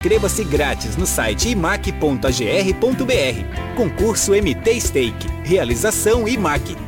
Inscreva-se grátis no site imac.agr.br. Concurso MT Stake. Realização IMAC.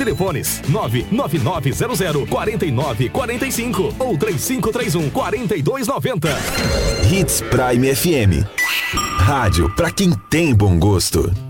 Telefones 99900 4945 ou 3531 4290. Hits Prime FM. Rádio para quem tem bom gosto.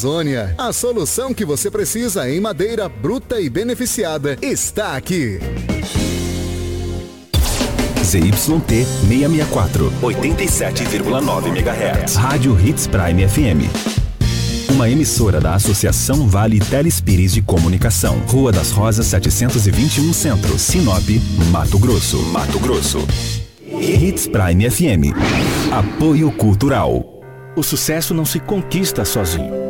Amazônia. A solução que você precisa em madeira bruta e beneficiada está aqui. ZYT 664, 87,9 MHz. Rádio Hits Prime FM. Uma emissora da Associação Vale Telespires de Comunicação. Rua das Rosas 721 Centro, Sinop, Mato Grosso. Mato Grosso. Hits Prime FM. Apoio Cultural. O sucesso não se conquista sozinho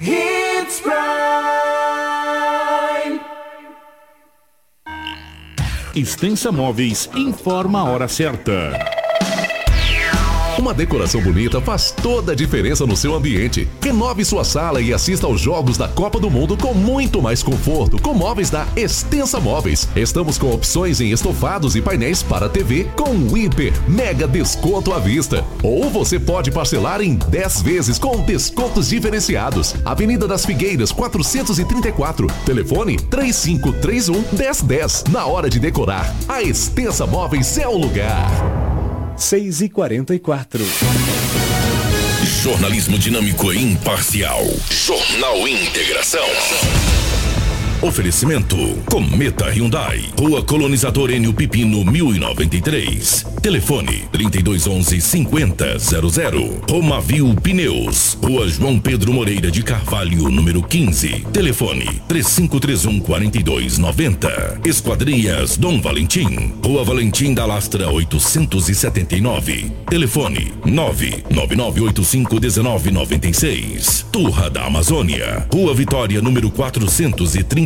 Hits Prime. Extensa Móveis informa a hora certa. Uma decoração bonita faz toda a diferença no seu ambiente. Renove sua sala e assista aos jogos da Copa do Mundo com muito mais conforto com móveis da Extensa Móveis. Estamos com opções em estofados e painéis para TV com hiper mega desconto à vista. Ou você pode parcelar em 10 vezes com descontos diferenciados. Avenida das Figueiras 434. Telefone 3531 1010. Na hora de decorar, a Extensa Móveis é o lugar. 6 e 44 Jornalismo dinâmico e imparcial. Jornal Integração. Oferecimento Cometa Hyundai, Rua Colonizador Enio Pipino 1093. Telefone 3211 5000. Romavil Pneus, Rua João Pedro Moreira de Carvalho, número 15. Telefone 3531 4290. Esquadrias Dom Valentim, Rua Valentim da Lastra 879. Telefone 99985 1996. Turra da Amazônia, Rua Vitória, número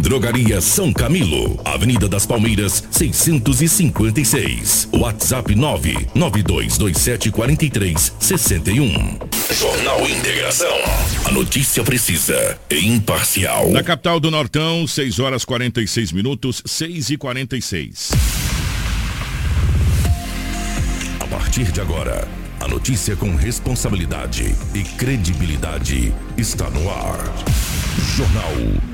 Drogaria São Camilo, Avenida das Palmeiras, 656. WhatsApp 992274361. Jornal Integração. A notícia precisa e imparcial. Na capital do Nortão, 6 horas 46 minutos, 6 e 46. A partir de agora, a notícia com responsabilidade e credibilidade está no ar. Jornal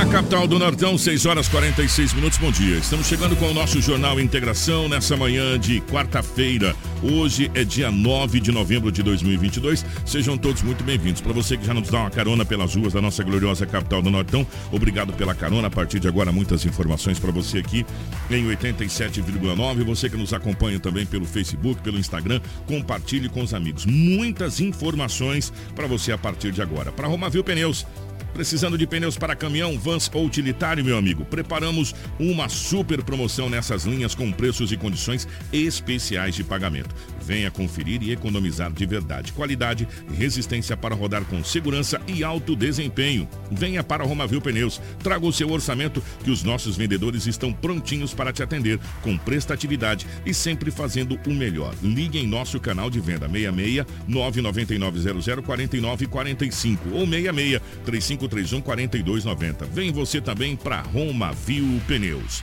Na capital do Nortão, 6 horas 46 minutos. Bom dia. Estamos chegando com o nosso Jornal Integração nessa manhã de quarta-feira. Hoje é dia 9 de novembro de 2022. Sejam todos muito bem-vindos. Para você que já nos dá uma carona pelas ruas da nossa gloriosa capital do Nortão, obrigado pela carona. A partir de agora, muitas informações para você aqui em 87,9. Você que nos acompanha também pelo Facebook, pelo Instagram, compartilhe com os amigos. Muitas informações para você a partir de agora. Para Romavil Pneus. Precisando de pneus para caminhão, vans ou utilitário, meu amigo? Preparamos uma super promoção nessas linhas com preços e condições especiais de pagamento. Venha conferir e economizar de verdade. Qualidade resistência para rodar com segurança e alto desempenho. Venha para Romavil Pneus. Traga o seu orçamento que os nossos vendedores estão prontinhos para te atender com prestatividade e sempre fazendo o melhor. Ligue em nosso canal de venda 66 99900 4945 ou 66 3531 4290. Vem você também para Roma Viu Pneus.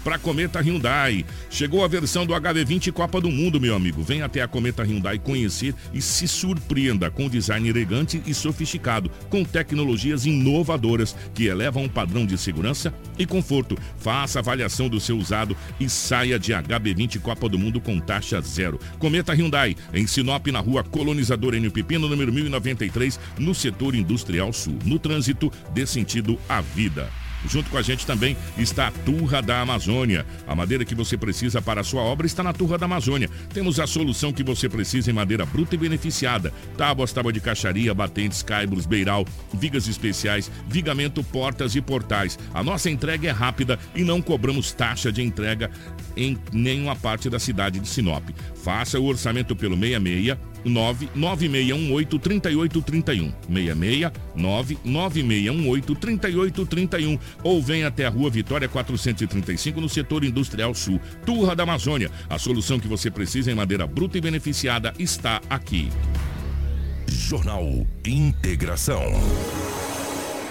Para Cometa Hyundai, chegou a versão do HB20 Copa do Mundo, meu amigo. Vem até a Cometa Hyundai conhecer e se surpreenda com design elegante e sofisticado, com tecnologias inovadoras que elevam o padrão de segurança e conforto. Faça avaliação do seu usado e saia de HB20 Copa do Mundo com taxa zero. Cometa Hyundai, em Sinop, na rua Colonizador N. Pepino, número 1093, no setor industrial sul. No trânsito, dê sentido à vida. Junto com a gente também está a Turra da Amazônia. A madeira que você precisa para a sua obra está na Turra da Amazônia. Temos a solução que você precisa em madeira bruta e beneficiada. Tábuas, tábua de caixaria, batentes, caibros, beiral, vigas especiais, vigamento, portas e portais. A nossa entrega é rápida e não cobramos taxa de entrega em nenhuma parte da cidade de Sinop. Faça o orçamento pelo 66 99618 3831. 66 99618 3831. Ou vem até a rua Vitória 435 no setor industrial sul. Turra da Amazônia. A solução que você precisa em madeira bruta e beneficiada está aqui. Jornal Integração.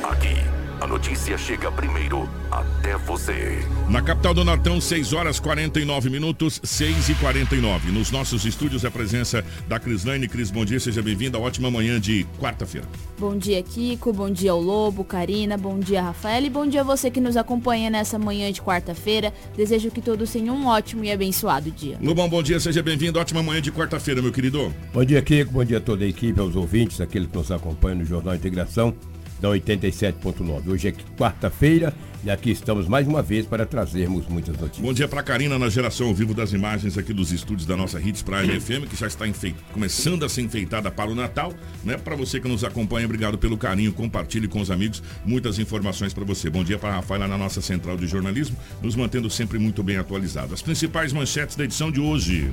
Aqui, a notícia chega primeiro até você. Na capital do Nortão, 6 horas 49 minutos, 6 e 49. Nos nossos estúdios, a presença da Crislane. Cris, bom dia, seja bem-vinda. Ótima manhã de quarta-feira. Bom dia, Kiko. Bom dia ao Lobo, Karina. Bom dia, Rafael. E bom dia a você que nos acompanha nessa manhã de quarta-feira. Desejo que todos tenham um ótimo e abençoado dia. Lobão, bom dia, seja bem-vindo. Ótima manhã de quarta-feira, meu querido. Bom dia, Kiko. Bom dia a toda a equipe, aos ouvintes, aqueles que nos acompanham no Jornal Integração. Da 87.9. Hoje é quarta-feira e aqui estamos mais uma vez para trazermos muitas notícias. Bom dia para Karina na geração ao vivo das imagens aqui dos estúdios da nossa Hits Prime FM, que já está começando a ser enfeitada para o Natal, né? Para você que nos acompanha, obrigado pelo carinho, compartilhe com os amigos muitas informações para você. Bom dia para Rafael lá na nossa central de jornalismo, nos mantendo sempre muito bem atualizado. As principais manchetes da edição de hoje.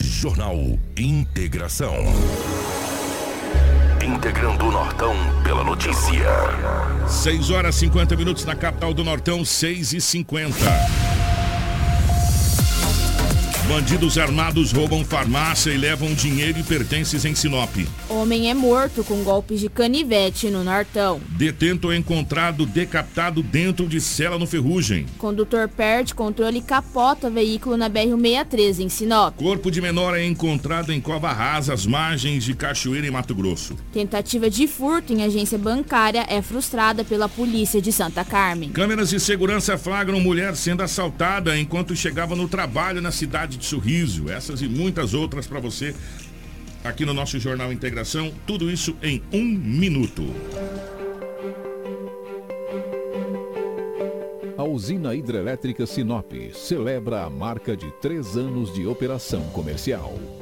Jornal Integração. Integrando o Nortão pela notícia. 6 horas 50 minutos na capital do Nortão, 6 e 50. Bandidos armados roubam farmácia e levam dinheiro e pertences em Sinop. Homem é morto com golpes de canivete no Nortão. Detento é encontrado decapitado dentro de cela no Ferrugem. Condutor perde controle e capota veículo na BR-163 em Sinop. Corpo de menor é encontrado em Cova Rasa, às margens de Cachoeira em Mato Grosso. Tentativa de furto em agência bancária é frustrada pela polícia de Santa Carmen. Câmeras de segurança flagram mulher sendo assaltada enquanto chegava no trabalho na cidade de Sorriso. Essas e muitas outras para você aqui no nosso Jornal Integração. Tudo isso em um minuto. A usina hidrelétrica Sinop celebra a marca de três anos de operação comercial.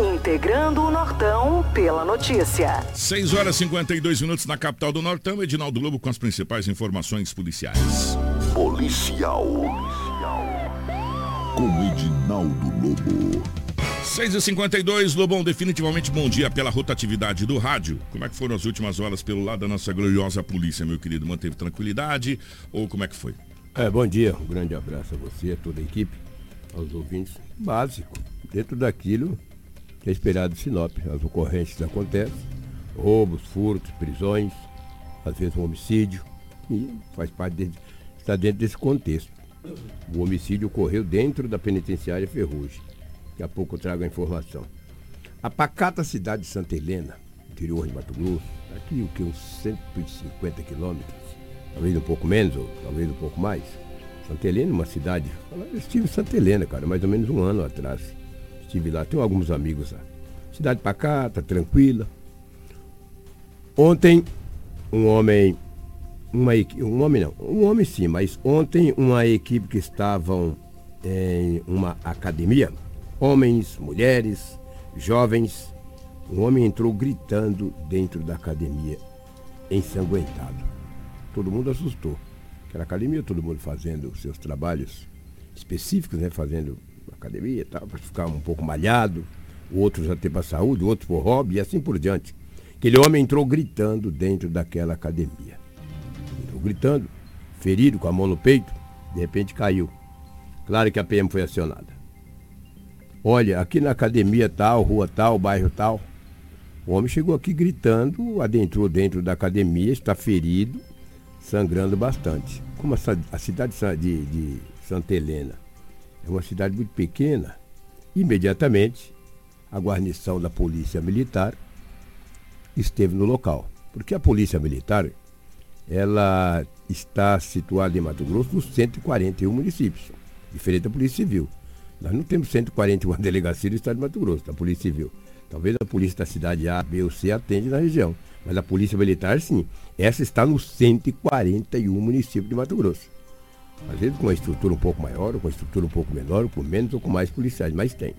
Integrando o Nortão pela notícia. 6 horas e 52 minutos na capital do Nortão. Edinaldo Lobo com as principais informações policiais. Policial com Edinaldo Lobo. 6h52, Lobão, definitivamente bom dia pela rotatividade do rádio. Como é que foram as últimas horas pelo lado da nossa gloriosa polícia, meu querido? Manteve tranquilidade ou como é que foi? É, bom dia, um grande abraço a você, a toda a equipe, aos ouvintes. Básico, dentro daquilo que é esperado de Sinop. As ocorrências acontecem, roubos, furtos, prisões, às vezes um homicídio, e faz parte, está dentro desse contexto. O homicídio ocorreu dentro da penitenciária Ferrugem. Daqui a pouco eu trago a informação. A pacata cidade de Santa Helena, interior de Mato Grosso, aqui o que uns 150 quilômetros, talvez um pouco menos, ou talvez um pouco mais. Santa Helena, uma cidade. Eu estive em Santa Helena, cara, mais ou menos um ano atrás. Estive lá, tenho alguns amigos lá. Cidade pacata, tranquila. Ontem, um homem uma um homem não, um homem sim, mas ontem uma equipe que estavam em uma academia, homens, mulheres, jovens, um homem entrou gritando dentro da academia, ensanguentado. Todo mundo assustou. Aquela academia, todo mundo fazendo seus trabalhos específicos, né? Fazendo academia tal, para ficar um pouco malhado, outros até para saúde, outros por hobby e assim por diante. Aquele homem entrou gritando dentro daquela academia gritando, ferido, com a mão no peito, de repente caiu. Claro que a PM foi acionada. Olha, aqui na academia tal, rua tal, bairro tal. O homem chegou aqui gritando, adentrou dentro da academia, está ferido, sangrando bastante. Como a, a cidade de, de Santa Helena é uma cidade muito pequena, imediatamente a guarnição da Polícia Militar esteve no local. Porque a Polícia Militar ela está situada em Mato Grosso nos 141 municípios, diferente da Polícia Civil. Nós não temos 141 delegacias do Estado de Mato Grosso, da Polícia Civil. Talvez a polícia da cidade A, B ou C atende na região, mas a Polícia Militar sim. Essa está nos 141 municípios de Mato Grosso. Às vezes com uma estrutura um pouco maior, ou com uma estrutura um pouco menor, ou com menos ou com mais policiais, mas tem.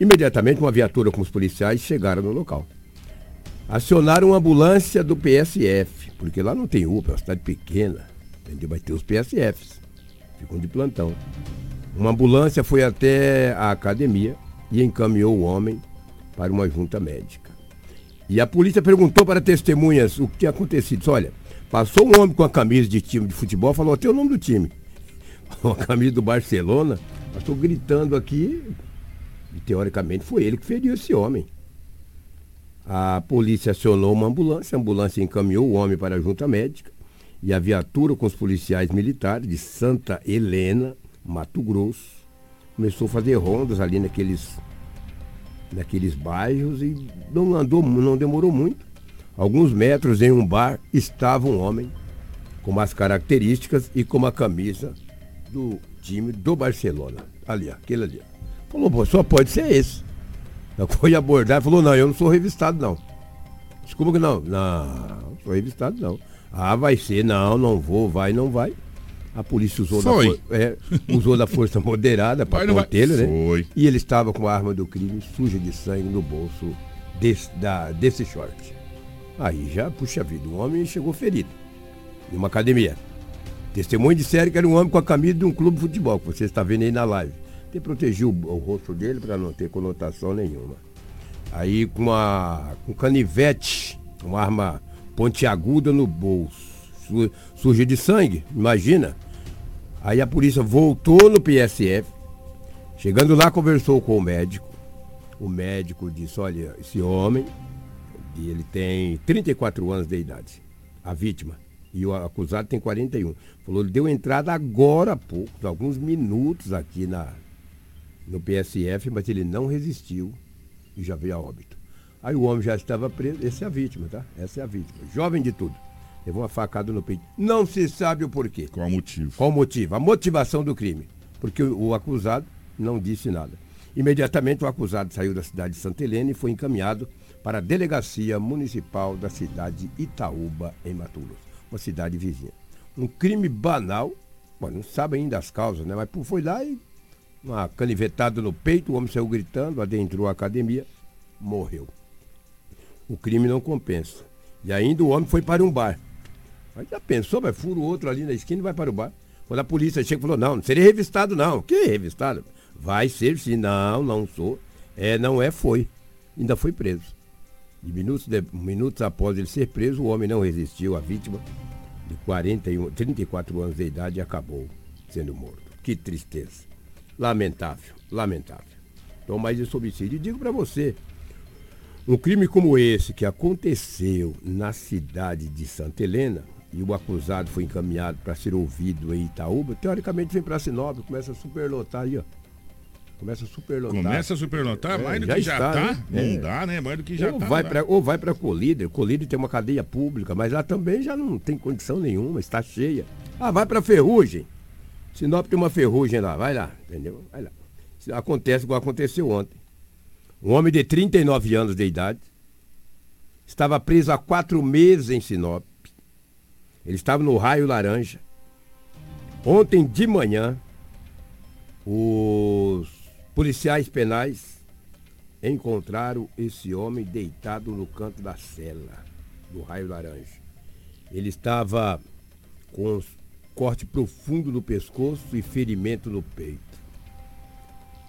Imediatamente uma viatura com os policiais chegaram no local. Acionaram uma ambulância do PSF, porque lá não tem UPA, é uma cidade pequena, entendeu? Vai ter os PSFs, ficam de plantão. Uma ambulância foi até a academia e encaminhou o homem para uma junta médica. E a polícia perguntou para testemunhas o que tinha acontecido. Olha, passou um homem com a camisa de time de futebol, falou até o nome do time. Com a camisa do Barcelona, estou gritando aqui. E teoricamente foi ele que feriu esse homem. A polícia acionou uma ambulância, a ambulância encaminhou o homem para a junta médica e a viatura com os policiais militares de Santa Helena, Mato Grosso, começou a fazer rondas ali naqueles, naqueles bairros e não andou, não demorou muito. Alguns metros em um bar estava um homem com as características e com a camisa do time do Barcelona. Ali, aquele ali. Falou, só pode ser esse. Foi abordar e falou, não, eu não sou revistado não. Desculpa que não. Não, não sou revistado não. Ah, vai ser, não, não vou, vai, não vai. A polícia usou, da, é, usou da força moderada para contê-lo, né? Foi. E ele estava com a arma do crime suja de sangue no bolso desse, da, desse short. Aí já, puxa vida, o homem chegou ferido. Em uma academia. Testemunho disseram que era um homem com a camisa de um clube de futebol, que você está vendo aí na live. Tem protegido o, o rosto dele para não ter conotação nenhuma. Aí com a com canivete, uma arma pontiaguda no bolso, suja de sangue, imagina. Aí a polícia voltou no PSF, chegando lá conversou com o médico. O médico disse, olha, esse homem, ele tem 34 anos de idade, a vítima, e o acusado tem 41. Falou, ele deu entrada agora há pouco, alguns minutos aqui na, no PSF, mas ele não resistiu e já veio a óbito. Aí o homem já estava preso, essa é a vítima, tá? Essa é a vítima. Jovem de tudo. Levou uma facada no peito. Não se sabe o porquê. Qual o motivo? Qual o motivo? A motivação do crime. Porque o, o acusado não disse nada. Imediatamente o acusado saiu da cidade de Santa Helena e foi encaminhado para a delegacia municipal da cidade de Itaúba, em Mato Grosso, uma cidade vizinha. Um crime banal, não sabe ainda as causas, né? Mas foi lá e uma canivetada no peito, o homem saiu gritando, adentrou a academia, morreu. O crime não compensa. E ainda o homem foi para um bar. Mas já pensou, vai fura o outro ali na esquina e vai para o bar. Quando a polícia chega e falou, não, não seria revistado não. Que revistado? Vai ser sim. Não, não sou. É, não é, foi. Ainda foi preso. E minutos, de, minutos após ele ser preso, o homem não resistiu. A vítima, de 41, 34 anos de idade, acabou sendo morto. Que tristeza. Lamentável, lamentável. Então, mais esse homicídio. E digo para você, um crime como esse que aconteceu na cidade de Santa Helena e o acusado foi encaminhado para ser ouvido em Itaúba, teoricamente vem para Sinop, começa a superlotar aí, ó. Começa a superlotar. Começa a superlotar é, mais do já que já está. Tá. Né? Não é. dá, né? Mais do que já ou tá. Vai pra, ou vai para Colíder. Colíder tem uma cadeia pública, mas lá também já não tem condição nenhuma, está cheia. Ah, vai para Ferrugem. Sinop tem uma ferrugem lá, vai lá, entendeu? Vai lá. Acontece igual aconteceu ontem. Um homem de 39 anos de idade estava preso há quatro meses em Sinop. Ele estava no raio laranja. Ontem de manhã, os policiais penais encontraram esse homem deitado no canto da cela do raio laranja. Ele estava com corte profundo no pescoço e ferimento no peito.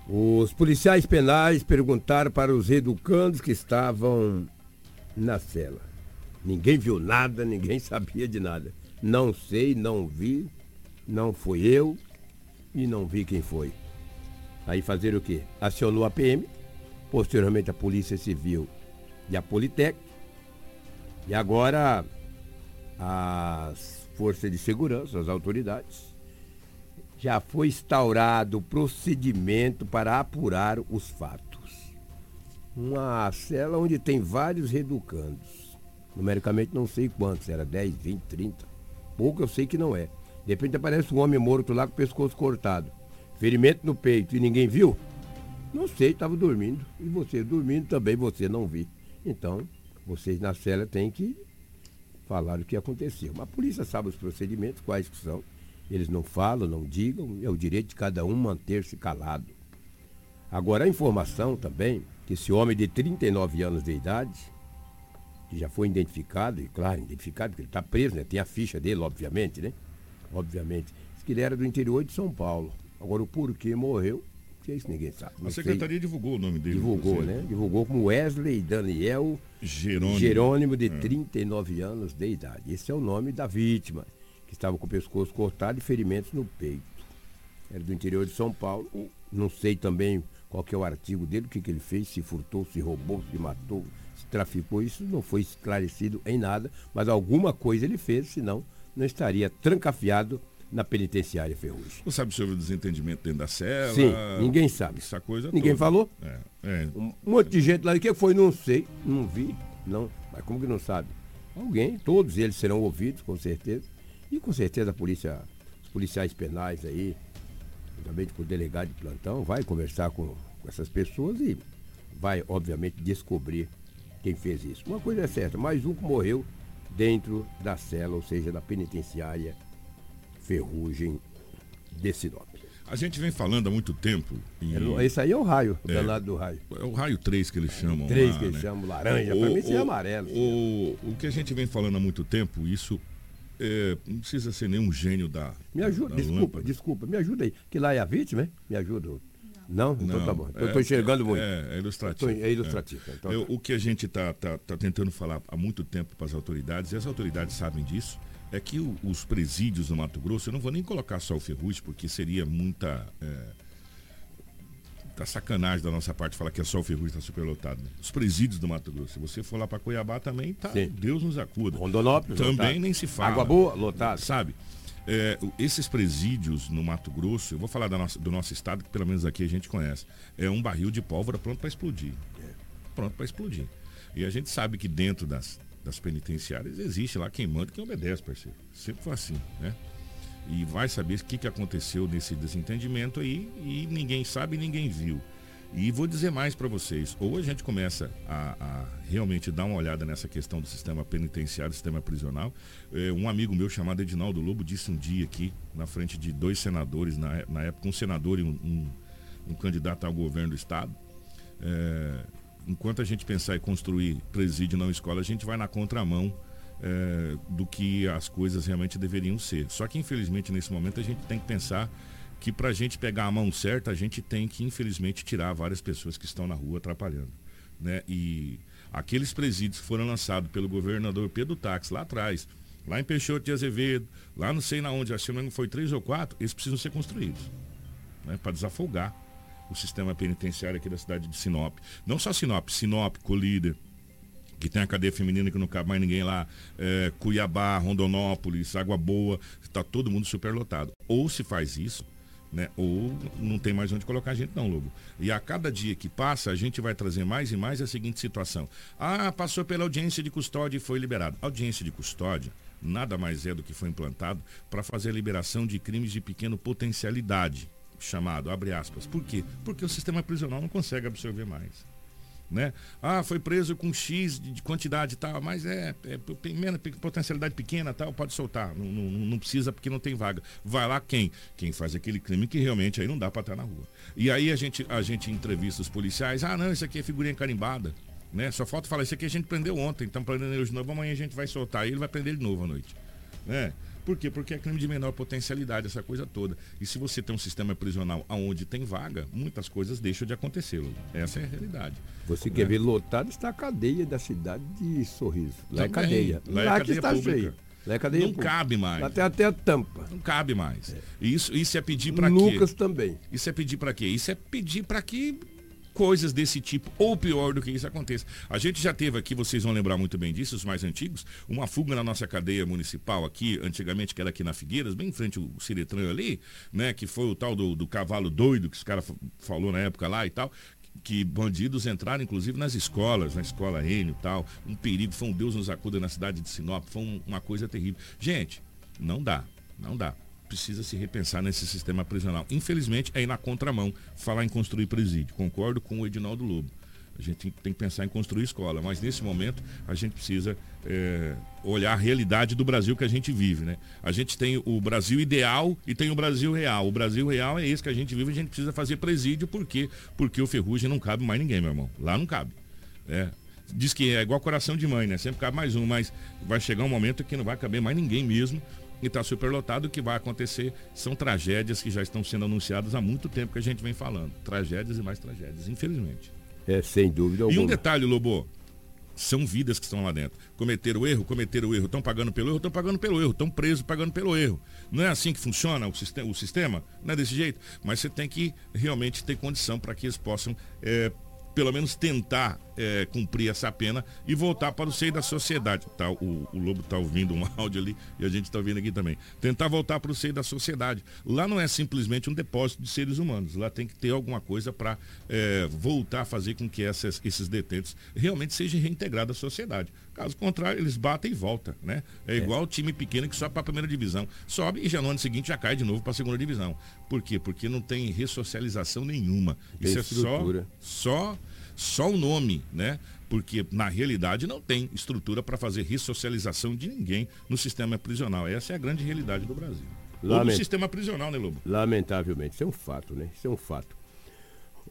Os policiais penais perguntaram para os educandos que estavam na cela. Ninguém viu nada, ninguém sabia de nada. Não sei, não vi, não fui eu e não vi quem foi. Aí fazer o quê? Acionou a PM, posteriormente a Polícia Civil e a Politec. E agora as força de segurança, as autoridades, já foi instaurado o procedimento para apurar os fatos. Uma cela onde tem vários reeducandos. Numericamente não sei quantos, era 10, 20, 30. Pouco eu sei que não é. De repente aparece um homem morto lá com o pescoço cortado. Ferimento no peito e ninguém viu? Não sei, estava dormindo. E você dormindo também você não viu. Então, vocês na cela têm que falar o que aconteceu. Mas a polícia sabe os procedimentos, quais são. Eles não falam, não digam, é o direito de cada um manter-se calado. Agora, a informação também que esse homem de 39 anos de idade, que já foi identificado, e claro, identificado, porque ele está preso, né? Tem a ficha dele, obviamente, né? Obviamente. Que ele era do interior de São Paulo. Agora o porquê morreu, que isso ninguém sabe. Não a secretaria sei. divulgou o nome dele. Divulgou, né? Divulgou como Wesley Daniel Jerônimo, Jerônimo de é. 39 anos de idade. Esse é o nome da vítima, que estava com o pescoço cortado e ferimentos no peito. Era do interior de São Paulo. Não sei também qual que é o artigo dele, o que, que ele fez, se furtou, se roubou, se matou, se traficou. Isso não foi esclarecido em nada, mas alguma coisa ele fez, senão não estaria trancafiado na penitenciária Ferrugem. Não sabe sobre o desentendimento dentro da cela? Sim, ninguém sabe. Essa coisa Ninguém toda. falou? É, é. Um monte de gente lá, o que foi? Não sei, não vi, não. Mas como que não sabe? Alguém, todos eles serão ouvidos, com certeza. E com certeza a polícia, os policiais penais aí, também com o delegado de plantão, vai conversar com, com essas pessoas e vai, obviamente, descobrir quem fez isso. Uma coisa é certa, mais um que morreu dentro da cela, ou seja, da penitenciária Ferrugem de Sinop. A gente vem falando há muito tempo. E... É, esse aí é o raio, o é, danado do raio. É o raio 3 que eles chamam. 3 que eles né? chamam, laranja. Para mim, isso é amarelo. O, o que a gente vem falando há muito tempo, isso é, não precisa ser nenhum gênio da. Me ajuda, da desculpa, lâmpada. desculpa, me ajuda aí. Que lá é a vítima, hein? Me ajuda. Não? Então não, tá bom. Eu estou é, enxergando muito. É, é ilustrativo. é ilustrativo. É. Então, Eu, tá. o que a gente está tá, tá tentando falar há muito tempo para as autoridades, e as autoridades sabem disso, é que o, os presídios no Mato Grosso, eu não vou nem colocar só o Ferrugem, porque seria muita. É, tá sacanagem da nossa parte falar que é só o Ferrugem está superlotado. Né? Os presídios do Mato Grosso. Se você for lá para Cuiabá também, tá. Sim. Deus nos acuda. Rondonópolis. Também lotado. nem se fala. Água boa, lotado. Sabe? É, esses presídios no Mato Grosso, eu vou falar nossa, do nosso estado, que pelo menos aqui a gente conhece, é um barril de pólvora pronto para explodir. É. Pronto para explodir. E a gente sabe que dentro das, das penitenciárias existe lá quem manda quem obedece, parceiro. Sempre foi assim, né? E vai saber o que, que aconteceu nesse desentendimento aí e ninguém sabe, ninguém viu. E vou dizer mais para vocês, ou a gente começa a, a, realmente dar uma olhada nessa questão do sistema penitenciário, sistema prisional. É, um amigo meu chamado Edinaldo Lobo disse um dia aqui, na frente de dois senadores, na, na época um senador e um, um, um candidato ao governo do estado, é, enquanto a gente pensar em construir presídio não escola, a gente vai na contramão é, do que as coisas realmente deveriam ser. Só que infelizmente nesse momento a gente tem que pensar que para a gente pegar a mão certa, a gente tem que infelizmente tirar várias pessoas que estão na rua atrapalhando. Né? E aqueles presídios que foram lançados pelo governador Pedro Tax lá atrás, lá em Peixoto de Azevedo, lá não sei na onde, acho que foi três ou quatro, eles precisam ser construídos. Né? Para desafogar o sistema penitenciário aqui da cidade de Sinop. Não só Sinop, Sinop, Colíder, que tem a cadeia feminina que não cabe mais ninguém lá, é, Cuiabá, Rondonópolis, Água Boa, está todo mundo superlotado. Ou se faz isso, né? Ou não tem mais onde colocar a gente não, Lobo. E a cada dia que passa, a gente vai trazer mais e mais a seguinte situação. Ah, passou pela audiência de custódia e foi liberado. audiência de custódia nada mais é do que foi implantado para fazer a liberação de crimes de pequena potencialidade chamado, abre aspas. Por quê? Porque o sistema prisional não consegue absorver mais. Né? Ah, foi preso com X de, quantidade e tal, mas é, é, é potencialidade pequena tal, pode soltar. Não, não, não, precisa porque não tem vaga. Vai lá quem? Quem faz aquele crime que realmente aí não dá para estar na rua. E aí a gente, a gente entrevista os policiais, ah não, isso aqui é figurinha carimbada. Né? Só falta falar, isso aqui a gente prendeu ontem, então prendendo ele de novo, amanhã a gente vai soltar ele vai prender ele de novo à noite. Né? Por quê? Porque é crime de menor potencialidade, essa coisa toda. E se você tem um sistema prisional onde tem vaga, muitas coisas deixam de acontecer. Essa é a realidade. Você né? quer ver lotado, está a cadeia da cidade de Sorriso. Lá é Também, é cadeia. Lá, é lá é cadeia está pública. cheio. Lá é cadeia não pública. cabe mais. Tem até a tampa. Não cabe mais. É. Isso, isso é pedir para quê? Lucas também. Isso é pedir para quê? Isso é pedir para que coisas desse tipo, ou pior do que isso aconteça. A gente já teve aqui, vocês vão lembrar muito bem disso, os mais antigos, uma fuga na nossa cadeia municipal aqui, antigamente, que era aqui na Figueiras, bem em frente ao Ciretran ali, né? Que foi o tal do, do cavalo doido que os caras falou na época lá e tal, que bandidos entraram inclusive nas escolas, na escola Enio e tal. Um perigo, foi um Deus nos acuda na cidade de Sinop, foi um, uma coisa terrível. Gente, não dá, não dá precisa se repensar nesse sistema prisional. Infelizmente, é ir na contramão falar em construir presídio. Concordo com o Edinaldo Lobo. A gente tem que pensar em construir escola, mas nesse momento a gente precisa é, olhar a realidade do Brasil que a gente vive, né? A gente tem o Brasil ideal e tem o Brasil real. O Brasil real é esse que a gente vive, a gente precisa fazer presídio, por quê? Porque o ferrugem não cabe mais ninguém, meu irmão. Lá não cabe. É, diz que é igual coração de mãe, né? Sempre cabe mais um, mas vai chegar um momento que não vai caber mais ninguém mesmo e está superlotado. O que vai acontecer são tragédias que já estão sendo anunciadas há muito tempo que a gente vem falando. Tragédias e mais tragédias, infelizmente. É, sem dúvida alguma. E um detalhe, Lobo, são vidas que estão lá dentro. Cometeram erro, cometeram erro, estão pagando pelo erro, estão pagando pelo erro, estão presos pagando pelo erro. Não é assim que funciona o sistema, o sistema? Não é desse jeito? Mas você tem que realmente ter condição para que eles possam é, pelo menos tentar é, cumprir essa pena e voltar para o seio da sociedade. Tá, o, o Lobo está ouvindo um áudio ali e a gente está ouvindo aqui também. Tentar voltar para o seio da sociedade. Lá não é simplesmente um depósito de seres humanos. Lá tem que ter alguma coisa para é, voltar a fazer com que essas, esses detentos realmente sejam reintegrados à sociedade. Caso contrário, eles batem e voltam, né? É, é. igual o time pequeno que sobe para a primeira divisão. Sobe e já no ano seguinte já cai de novo para a segunda divisão. Por quê? Porque não tem ressocialização nenhuma. Tem Isso estrutura. é só, só só o nome, né? Porque na realidade não tem estrutura para fazer ressocialização de ninguém no sistema prisional. Essa é a grande realidade do Brasil. Lament... Ou no sistema prisional, né, Lobo? Lamentavelmente, isso é um fato, né? Isso é um fato.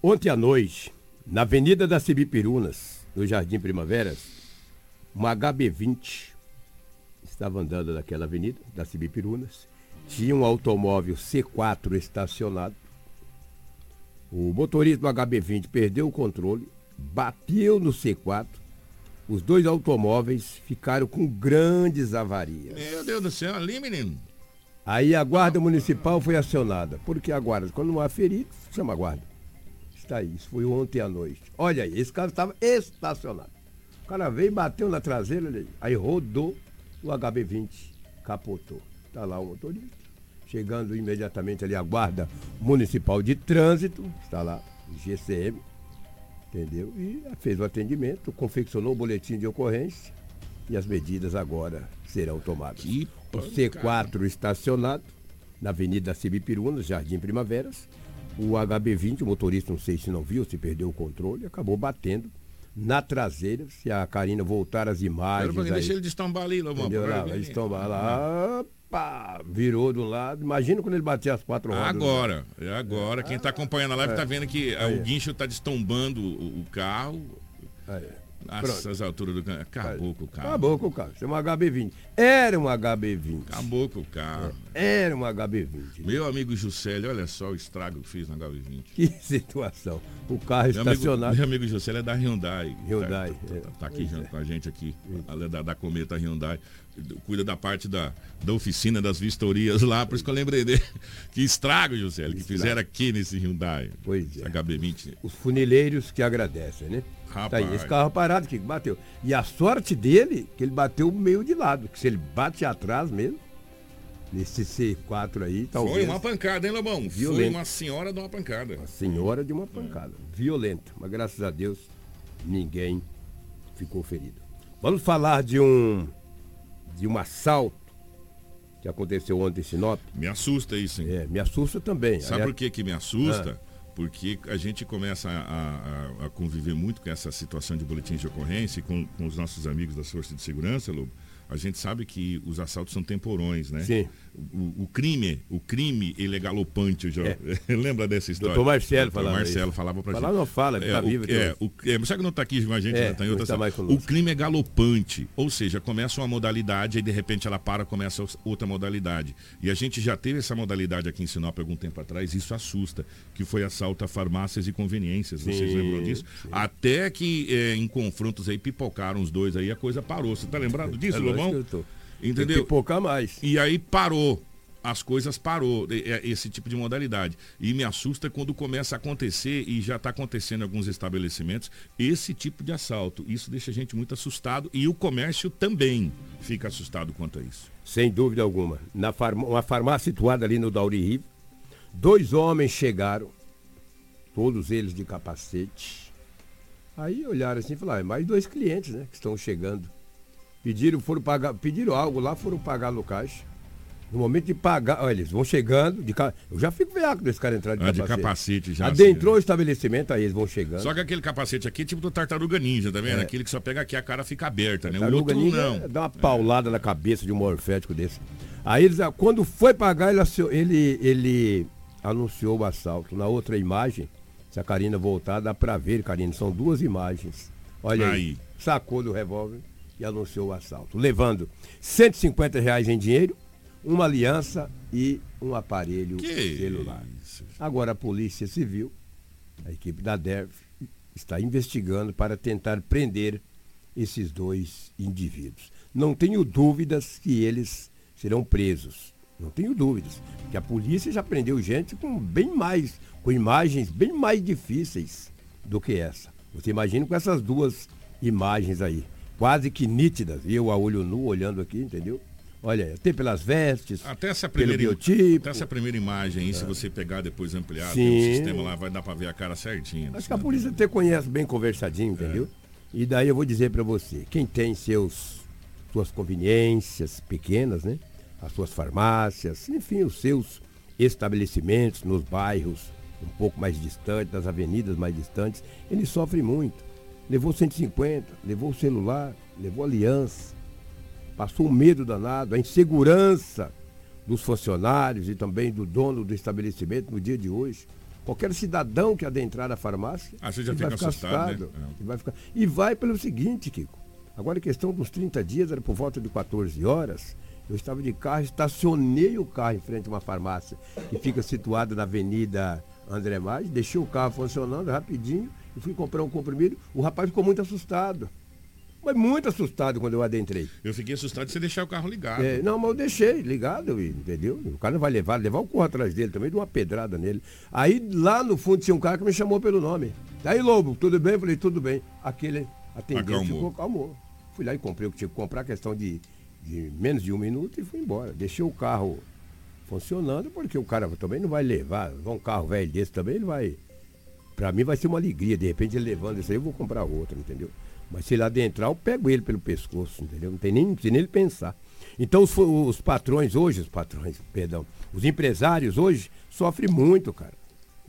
Ontem à noite, na Avenida das Cibipirunas, no Jardim Primaveras, uma HB20 estava andando naquela avenida das Cibipirunas, tinha um automóvel C4 estacionado o motorista do HB20 perdeu o controle, bateu no C4. Os dois automóveis ficaram com grandes avarias. Meu Deus do céu, ali, menino. Aí a guarda municipal foi acionada. Porque a guarda, quando não há ferido, chama a guarda. Está aí, isso foi ontem à noite. Olha aí, esse carro estava estacionado. O cara veio, bateu na traseira, aí rodou, o HB20 capotou. Está lá o motorista chegando imediatamente ali a Guarda Municipal de Trânsito, está lá, GCM, entendeu? E fez o atendimento, confeccionou o boletim de ocorrência e as medidas agora serão tomadas. Que o C4 estacionado na Avenida Cibipirunas, Jardim Primaveras. O HB20, o motorista, não sei se não viu, se perdeu o controle, acabou batendo na traseira. Se a Karina voltar as imagens. Quero aí, deixa ele destombar ali. Entendeu? Lá, destombar lá pá, virou do lado. Imagina quando ele batia as quatro rodas. Agora, é agora. Quem está acompanhando a live está é. vendo que é, o guincho está destombando o, o carro. Essas alturas do carro. Acabou com o carro. Acabou com o carro. Isso é um HB20. Era um HB20. Acabou com o carro. É. Era um HB20. Meu amigo Juscelio, olha só o estrago que fiz no HB20. Que situação. O carro meu estacionado. Amigo, meu amigo Juscelio é da Hyundai. Hyundai. Tá, tá, tá, tá aqui junto com a gente aqui. É. Da, da Cometa Hyundai cuida da parte da, da oficina das vistorias lá, por isso que eu lembrei dele. Que estrago, José, que fizeram aqui nesse Hyundai. Pois é. HB20. Os funileiros que agradecem, né? Rapaz. Tá aí, esse carro parado que bateu. E a sorte dele, que ele bateu meio de lado, que se ele bate atrás mesmo, nesse C4 aí, talvez. Foi uma pancada, hein, Lobão? Violenta. Foi uma senhora de uma pancada. Uma senhora de uma pancada. Violenta. Mas graças a Deus, ninguém ficou ferido. Vamos falar de um de um assalto que aconteceu ontem em Sinop. Me assusta isso, hein? É, me assusta também. Sabe Aliás... por que, que me assusta? Ah. Porque a gente começa a, a, a, conviver muito com essa situação de boletins de ocorrência e com, com os nossos amigos da Força de Segurança, Lobo a gente sabe que os assaltos são temporões, né? Sim. O, o crime, o crime, ele é galopante. Já, é. Lembra dessa história? Doutor Marcelo Doutor falava Marcelo isso. falava pra Falar gente. não fala, que é, tá vivo. É, o, é, mas sabe que não está aqui com a gente, é, né? tá em outra tá O crime é galopante, ou seja, começa uma modalidade e de repente ela para, começa outra modalidade. E a gente já teve essa modalidade aqui em Sinop algum tempo atrás, isso assusta, que foi assalto a farmácias e conveniências, sim, vocês lembram disso? Sim. Até que é, em confrontos aí pipocaram os dois aí, a coisa parou. Você tá lembrado disso, é Lobão? Entendeu? Tem pipocar mais. E aí parou. As coisas parou, é, esse tipo de modalidade. E me assusta quando começa a acontecer, e já está acontecendo em alguns estabelecimentos, esse tipo de assalto. Isso deixa a gente muito assustado e o comércio também fica assustado quanto a isso. Sem dúvida alguma. Na farm uma farmácia situada ali no Dauri Rio, dois homens chegaram, todos eles de capacete. Aí olharam assim e falaram, ah, mais dois clientes, né, que estão chegando. Pediram, foram pagar, pediram algo lá, foram pagar no caixa. No momento de pagar, olha, eles vão chegando, de Eu já fico veaco desse cara entrar de ah, capacete. de capacete já. Adentrou assim, o estabelecimento, aí eles vão chegando. Só que aquele capacete aqui é tipo do tartaruga ninja, tá vendo? É. Aquele que só pega aqui a cara fica aberta, né? O outro ninja não. Dá uma paulada é. na cabeça de um morfético desse. Aí eles, quando foi pagar, ele, ele, ele anunciou o assalto. Na outra imagem, se a Karina voltar, dá pra ver, Karina, são duas imagens. Olha aí. aí. Sacou do revólver e anunciou o assalto, levando 150 reais em dinheiro, uma aliança e um aparelho que celular. Isso? Agora a Polícia Civil, a equipe da DERV, está investigando para tentar prender esses dois indivíduos. Não tenho dúvidas que eles serão presos. Não tenho dúvidas. Que a polícia já prendeu gente com bem mais, com imagens bem mais difíceis do que essa. Você imagina com essas duas imagens aí, quase que nítidas, eu a olho nu olhando aqui, entendeu? Olha, até pelas vestes, até essa primeira, pelo biotipo. Até essa primeira imagem aí, é. se você pegar depois ampliar, um sistema lá, vai dar para ver a cara certinho. Acho que a polícia até conhece bem conversadinho, entendeu? É. E daí eu vou dizer para você, quem tem seus suas conveniências pequenas, né? As suas farmácias, enfim, os seus estabelecimentos nos bairros um pouco mais distantes, nas avenidas mais distantes, ele sofre muito. Levou 150, levou o celular, levou aliança, passou um medo danado, a insegurança dos funcionários e também do dono do estabelecimento no dia de hoje. Qualquer cidadão que adentrar a farmácia ah, já fica vai ficar assustado, assustado né? e, vai ficar... e vai pelo seguinte, Kiko. Agora, a questão dos 30 dias, era por volta de 14 horas. Eu estava de carro, estacionei o carro em frente a uma farmácia que fica situada na Avenida André Mais, deixei o carro funcionando rapidinho e fui comprar um comprimido. O rapaz ficou muito assustado. Mas muito assustado quando eu adentrei. Eu fiquei assustado de você deixar o carro ligado. É, não, mas eu deixei ligado, entendeu? O cara não vai levar, levar o corro atrás dele também, de uma pedrada nele. Aí lá no fundo tinha um cara que me chamou pelo nome. Aí, Lobo, tudo bem? Eu falei, tudo bem. Aquele atendente Acalmou. ficou calmou. Fui lá e comprei o que tinha que comprar, questão de, de menos de um minuto e fui embora. Deixei o carro funcionando, porque o cara também não vai levar. Um carro velho desse também ele vai. Pra mim vai ser uma alegria. De repente ele levando isso aí, eu vou comprar outro, entendeu? Mas se ele adentrar, eu pego ele pelo pescoço, entendeu? Não tem nem, não nem ele pensar. Então os, os patrões hoje, os patrões, perdão, os empresários hoje sofrem muito, cara.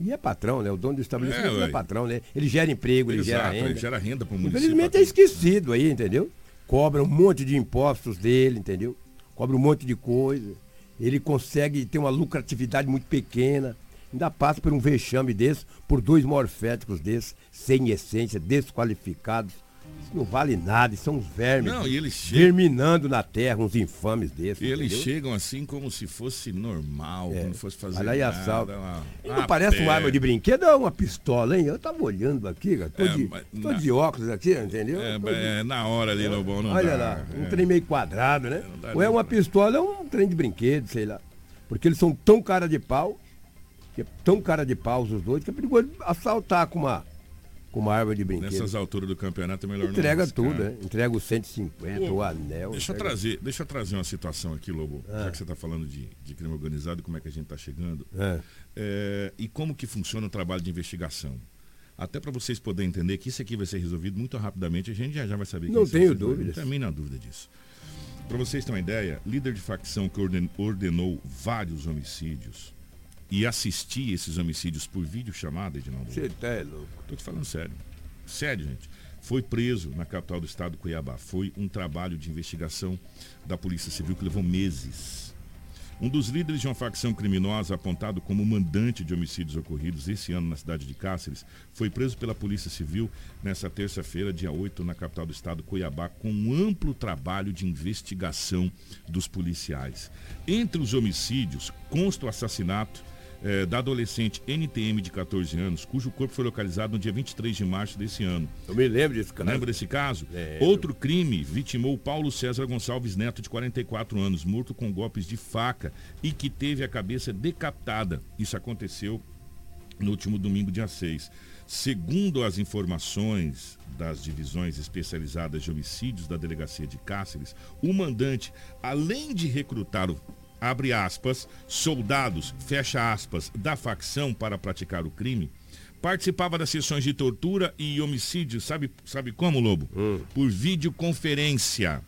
E é patrão, né? O dono do estabelecimento é, é patrão, né? Ele gera emprego, ele Exato, gera renda. Ele gera renda para o município. Infelizmente é esquecido aí, entendeu? Cobra um monte de impostos dele, entendeu? Cobra um monte de coisa. Ele consegue ter uma lucratividade muito pequena. Ainda passa por um vexame desse, por dois morféticos desses, sem essência, desqualificados não vale nada, são uns vermes. Não, e eles chegam... Terminando na terra, uns infames desses. E eles entendeu? chegam assim como se fosse normal, é. como fosse fazer Olha aí assalto. Não parece uma arma de brinquedo, é uma pistola, hein? Eu tava olhando aqui, cara. Tô, é, de, tô na... de óculos aqui, entendeu? É, de... é na hora ali, no bom, não Olha dá, lá, um é. trem meio quadrado, né? Ou é uma pistola, é um trem de brinquedo, sei lá. Porque eles são tão cara de pau, que é tão cara de pau os dois, que é perigoso assaltar com uma com uma arma de brinquedo. Nessas alturas do campeonato é melhor Entrega não tudo, né? Entrega os 150, o anel. Deixa eu, trazer, deixa eu trazer uma situação aqui, Lobo. Ah. Já que você está falando de, de crime organizado, como é que a gente está chegando. Ah. É, e como que funciona o trabalho de investigação. Até para vocês poderem entender que isso aqui vai ser resolvido muito rapidamente, a gente já, já vai saber Não tenho dúvidas. Também não há dúvida disso. Para vocês terem uma ideia, líder de facção que ordenou vários homicídios, e assistir esses homicídios por vídeo chamada, Edinaldo. Você tá é louco. Tô te falando sério. Sério, gente. Foi preso na capital do estado, Cuiabá. Foi um trabalho de investigação da Polícia Civil que levou meses. Um dos líderes de uma facção criminosa, apontado como mandante de homicídios ocorridos esse ano na cidade de Cáceres, foi preso pela Polícia Civil nessa terça-feira, dia 8, na capital do estado, Cuiabá, com um amplo trabalho de investigação dos policiais. Entre os homicídios, consta o assassinato é, da adolescente NTM de 14 anos, cujo corpo foi localizado no dia 23 de março desse ano. Eu me lembro desse caso. Lembra desse caso? É, Outro crime vitimou Paulo César Gonçalves Neto, de 44 anos, morto com golpes de faca e que teve a cabeça decapitada. Isso aconteceu no último domingo, dia 6. Segundo as informações das divisões especializadas de homicídios da delegacia de Cáceres, o mandante, além de recrutar o abre aspas, soldados, fecha aspas, da facção para praticar o crime, participava das sessões de tortura e homicídio, sabe, sabe como, Lobo? Hum. Por videoconferência.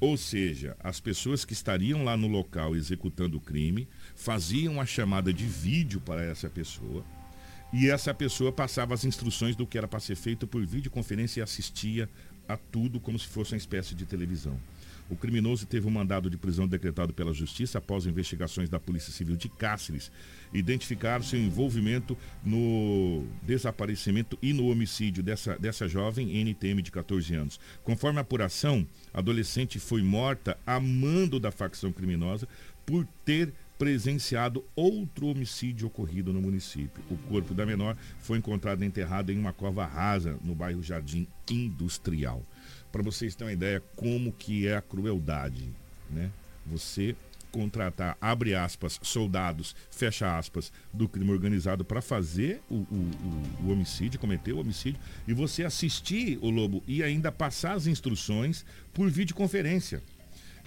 Ou seja, as pessoas que estariam lá no local executando o crime faziam a chamada de vídeo para essa pessoa e essa pessoa passava as instruções do que era para ser feito por videoconferência e assistia a tudo como se fosse uma espécie de televisão. O criminoso teve um mandado de prisão decretado pela Justiça após investigações da Polícia Civil de Cáceres identificar seu envolvimento no desaparecimento e no homicídio dessa, dessa jovem NTM de 14 anos. Conforme a apuração, a adolescente foi morta a mando da facção criminosa por ter presenciado outro homicídio ocorrido no município. O corpo da menor foi encontrado enterrado em uma cova rasa no bairro Jardim Industrial. Para vocês terem uma ideia como que é a crueldade, né? Você contratar, abre aspas, soldados, fecha aspas, do crime organizado para fazer o, o, o, o, homicídio, cometer o homicídio, e você assistir o lobo e ainda passar as instruções por videoconferência.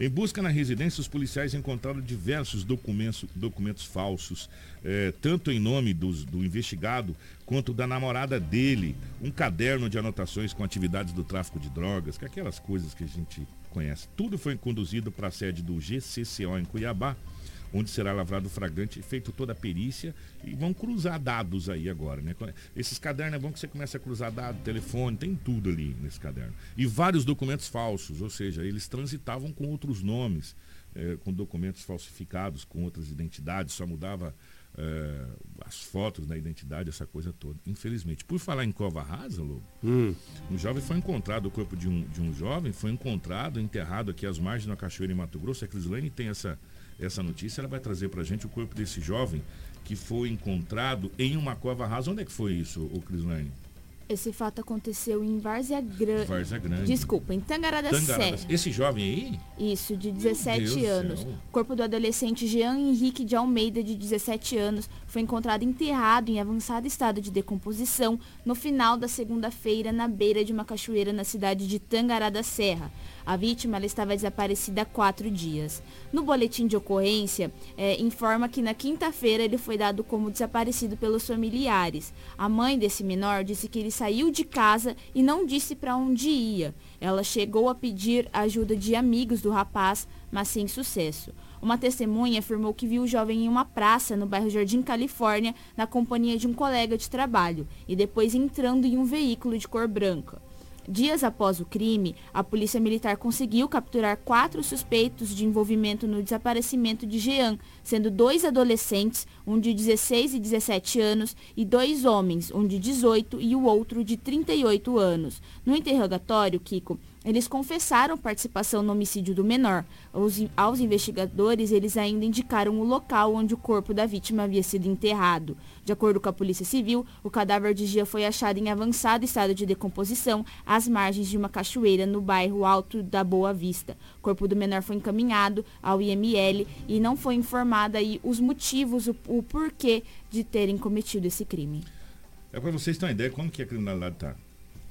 Em busca na residência, os policiais encontraram diversos documentos, documentos falsos, eh, tanto em nome dos, do investigado quanto da namorada dele, um caderno de anotações com atividades do tráfico de drogas, que é aquelas coisas que a gente conhece. Tudo foi conduzido para a sede do GCCO em Cuiabá, onde será lavrado o flagrante, feito toda a perícia e vão cruzar dados aí agora, né? Esses cadernos é bom que você começa a cruzar dados, telefone, tem tudo ali nesse caderno. E vários documentos falsos, ou seja, eles transitavam com outros nomes, é, com documentos falsificados, com outras identidades, só mudava é, as fotos da identidade, essa coisa toda. Infelizmente. Por falar em cova rasa, Lobo, hum. um jovem foi encontrado, o corpo de um, de um jovem foi encontrado, enterrado aqui às margens da cachoeira em Mato Grosso. A Crislane tem essa, essa notícia, ela vai trazer pra gente o corpo desse jovem que foi encontrado em uma cova rasa. Onde é que foi isso, o Crislane? Esse fato aconteceu em Várzea Grande. Várzea Grande. Desculpa, em Tangará da Serra. Esse jovem aí? Isso, de 17 anos. O corpo do adolescente Jean Henrique de Almeida, de 17 anos, foi encontrado enterrado em avançado estado de decomposição no final da segunda-feira na beira de uma cachoeira na cidade de Tangará da Serra. A vítima estava desaparecida há quatro dias. No boletim de ocorrência, é, informa que na quinta-feira ele foi dado como desaparecido pelos familiares. A mãe desse menor disse que ele saiu de casa e não disse para onde ia. Ela chegou a pedir ajuda de amigos do rapaz, mas sem sucesso. Uma testemunha afirmou que viu o jovem em uma praça no bairro Jardim Califórnia, na companhia de um colega de trabalho, e depois entrando em um veículo de cor branca. Dias após o crime, a Polícia Militar conseguiu capturar quatro suspeitos de envolvimento no desaparecimento de Jean, sendo dois adolescentes, um de 16 e 17 anos, e dois homens, um de 18 e o outro de 38 anos. No interrogatório, Kiko, eles confessaram participação no homicídio do menor. Os, aos investigadores, eles ainda indicaram o local onde o corpo da vítima havia sido enterrado. De acordo com a Polícia Civil, o cadáver de Gia foi achado em avançado estado de decomposição às margens de uma cachoeira no bairro Alto da Boa Vista. O corpo do menor foi encaminhado ao IML e não foi informado aí os motivos, o, o porquê de terem cometido esse crime. É para vocês terem uma ideia como que a criminalidade está.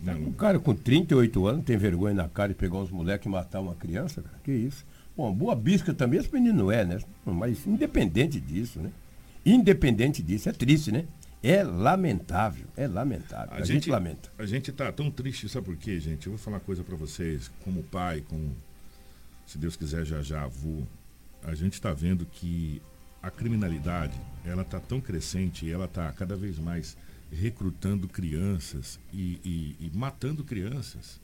Um cara com 38 anos tem vergonha na cara de pegar uns moleques e matar uma criança, cara. Que isso? Bom, boa bisca também esse menino é, né? Mas independente disso, né? Independente disso, é triste, né? É lamentável, é lamentável. A, a gente, gente, lamenta. A gente tá tão triste, sabe por quê, gente? Eu vou falar uma coisa para vocês, como pai, como, se Deus quiser, já já avô. A gente está vendo que a criminalidade, ela tá tão crescente, ela tá cada vez mais recrutando crianças e, e, e, matando crianças.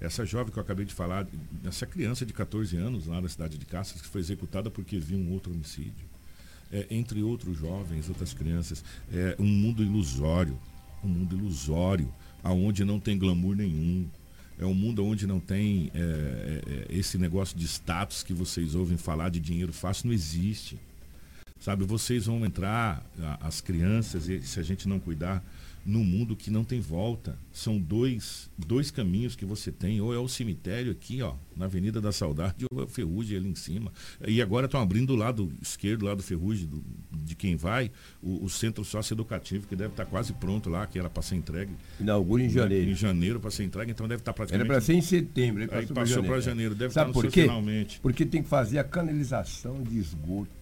Essa jovem que eu acabei de falar, essa criança de 14 anos lá na cidade de Cáceres, que foi executada porque viu um outro homicídio. É, entre outros jovens, outras crianças, é um mundo ilusório, um mundo ilusório, aonde não tem glamour nenhum. É um mundo onde não tem é, é, é esse negócio de status que vocês ouvem falar de dinheiro fácil, não existe. Sabe, vocês vão entrar, as crianças, e se a gente não cuidar, num mundo que não tem volta. São dois, dois caminhos que você tem, ou é o cemitério aqui, ó, na Avenida da Saudade, ou é o Ferrugem ali em cima. E agora estão abrindo do lado esquerdo, lá do Ferrugem, do, de quem vai, o, o centro socioeducativo, que deve estar quase pronto lá, que era para ser entregue. Inaugura em janeiro. Em janeiro para ser entregue, então deve estar praticamente. Era para ser em setembro, aí, aí passou para janeiro. Deve Sabe estar por quê? finalmente. Porque tem que fazer a canalização de esgoto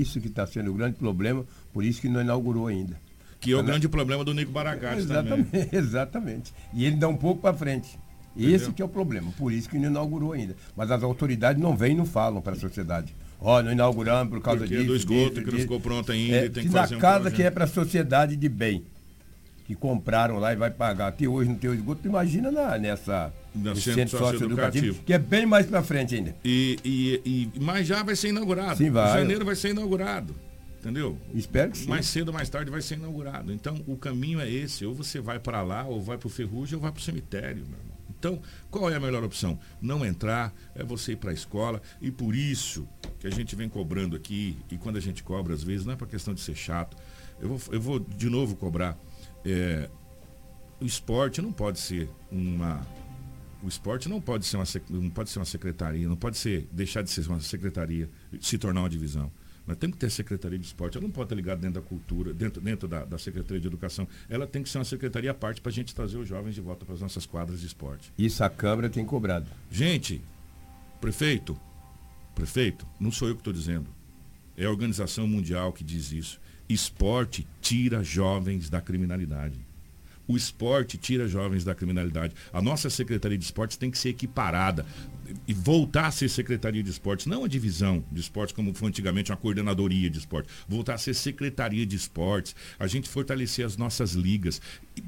isso que está sendo o grande problema, por isso que não inaugurou ainda. Que é o grande problema do Nico Baragatti exatamente, também. Exatamente. E ele dá um pouco para frente. Entendeu? Esse que é o problema, por isso que não inaugurou ainda. Mas as autoridades não vêm e não falam para a sociedade. Ó, oh, não inauguramos por causa Porque disso. É do esgoto disso, que não ficou pronto ainda. É, tem que na fazer casa um que é para a sociedade de bem, que compraram lá e vai pagar. Até hoje não tem o esgoto, imagina na, nessa no centro, socioeducativo, que é bem mais para frente ainda. E, e, e, mas já vai ser inaugurado. Sim, vai. Em janeiro vai ser inaugurado. Entendeu? Espero que sim. Mais cedo ou mais tarde vai ser inaugurado. Então o caminho é esse. Ou você vai para lá, ou vai para o Ferrugem, ou vai para o cemitério, meu irmão. Então, qual é a melhor opção? Não entrar, é você ir para a escola. E por isso que a gente vem cobrando aqui, e quando a gente cobra, às vezes, não é para questão de ser chato. Eu vou, eu vou de novo cobrar. É, o esporte não pode ser uma. O esporte não pode ser uma, não pode ser uma secretaria, não pode ser deixar de ser uma secretaria, se tornar uma divisão. Nós temos que ter Secretaria de Esporte. Ela não pode estar ligada dentro da cultura, dentro, dentro da, da Secretaria de Educação. Ela tem que ser uma secretaria à parte para a gente trazer os jovens de volta para as nossas quadras de esporte. Isso a Câmara tem cobrado. Gente, prefeito, prefeito, não sou eu que estou dizendo. É a Organização Mundial que diz isso. Esporte tira jovens da criminalidade. O esporte tira jovens da criminalidade. A nossa Secretaria de Esportes tem que ser equiparada e voltar a ser Secretaria de Esportes, não a divisão de esportes como foi antigamente uma coordenadoria de esporte, voltar a ser Secretaria de Esportes, a gente fortalecer as nossas ligas,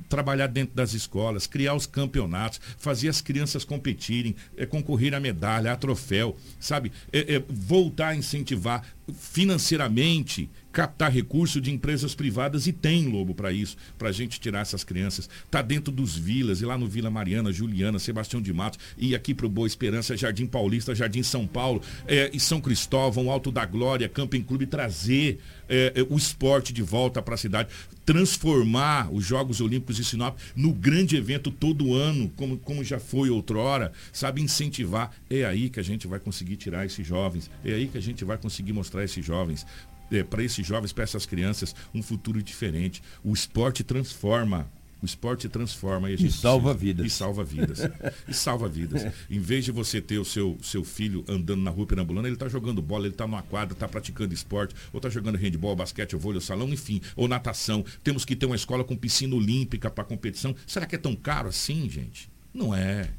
trabalhar dentro das escolas, criar os campeonatos, fazer as crianças competirem, é, concorrer a medalha, a troféu, sabe? É, é, voltar a incentivar financeiramente captar recurso de empresas privadas e tem lobo para isso, para a gente tirar essas crianças. Tá dentro dos vilas, e lá no Vila Mariana, Juliana, Sebastião de Matos, e aqui para o Boa Esperança, Jardim Paulista, Jardim São Paulo, é, e São Cristóvão, Alto da Glória, Camping Clube, trazer é, é, o esporte de volta para a cidade, transformar os Jogos Olímpicos de Sinop no grande evento todo ano, como, como já foi outrora, sabe, incentivar. É aí que a gente vai conseguir tirar esses jovens, é aí que a gente vai conseguir mostrar esses jovens é, para esses jovens, para essas crianças, um futuro diferente. O esporte transforma. O esporte transforma e, e salva precisa, vidas. E salva vidas. e salva vidas. Em vez de você ter o seu, seu filho andando na rua perambulando, ele está jogando bola, ele está numa quadra, está praticando esporte, ou está jogando handball, basquete, vôlei, salão, enfim, ou natação. Temos que ter uma escola com piscina olímpica para competição. Será que é tão caro assim, gente? Não é.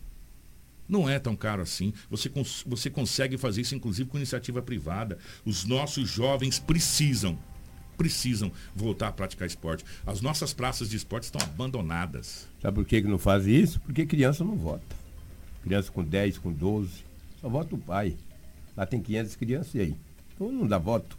Não é tão caro assim. Você, cons você consegue fazer isso, inclusive, com iniciativa privada. Os nossos jovens precisam, precisam voltar a praticar esporte. As nossas praças de esporte estão abandonadas. Sabe por que, que não faz isso? Porque criança não vota. Criança com 10, com 12, só vota o pai. Lá tem 500 crianças e aí? Então não dá voto.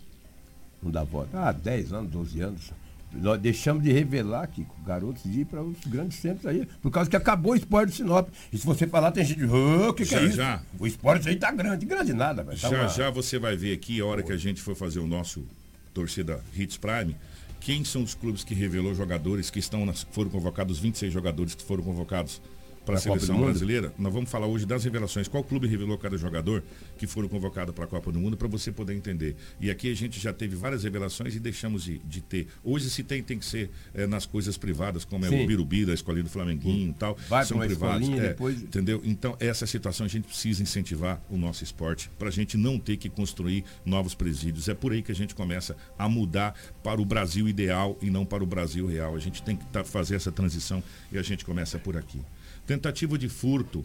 Não dá voto. Ah, 10 anos, 12 anos. Nós deixamos de revelar, Kiko, garotos de ir para os grandes centros aí, por causa que acabou o esporte de Sinop. E se você falar, tem gente, o oh, que, que é isso? Já. O esporte aí tá grande, grande nada. Tá já, uma... já você vai ver aqui, a hora que a gente for fazer o nosso torcida Hits Prime, quem são os clubes que revelou jogadores que estão nas, foram convocados, 26 jogadores que foram convocados para a seleção brasileira, nós vamos falar hoje das revelações. Qual clube revelou cada jogador que foram convocados para a Copa do Mundo para você poder entender. E aqui a gente já teve várias revelações e deixamos de, de ter. Hoje se tem, tem que ser é, nas coisas privadas, como Sim. é o Birubi da Escolinha do Flamenguinho e tal. Vai são privados. É, depois... Entendeu? Então, essa situação a gente precisa incentivar o nosso esporte para a gente não ter que construir novos presídios. É por aí que a gente começa a mudar para o Brasil ideal e não para o Brasil real. A gente tem que tá, fazer essa transição e a gente começa por aqui. Tentativa de furto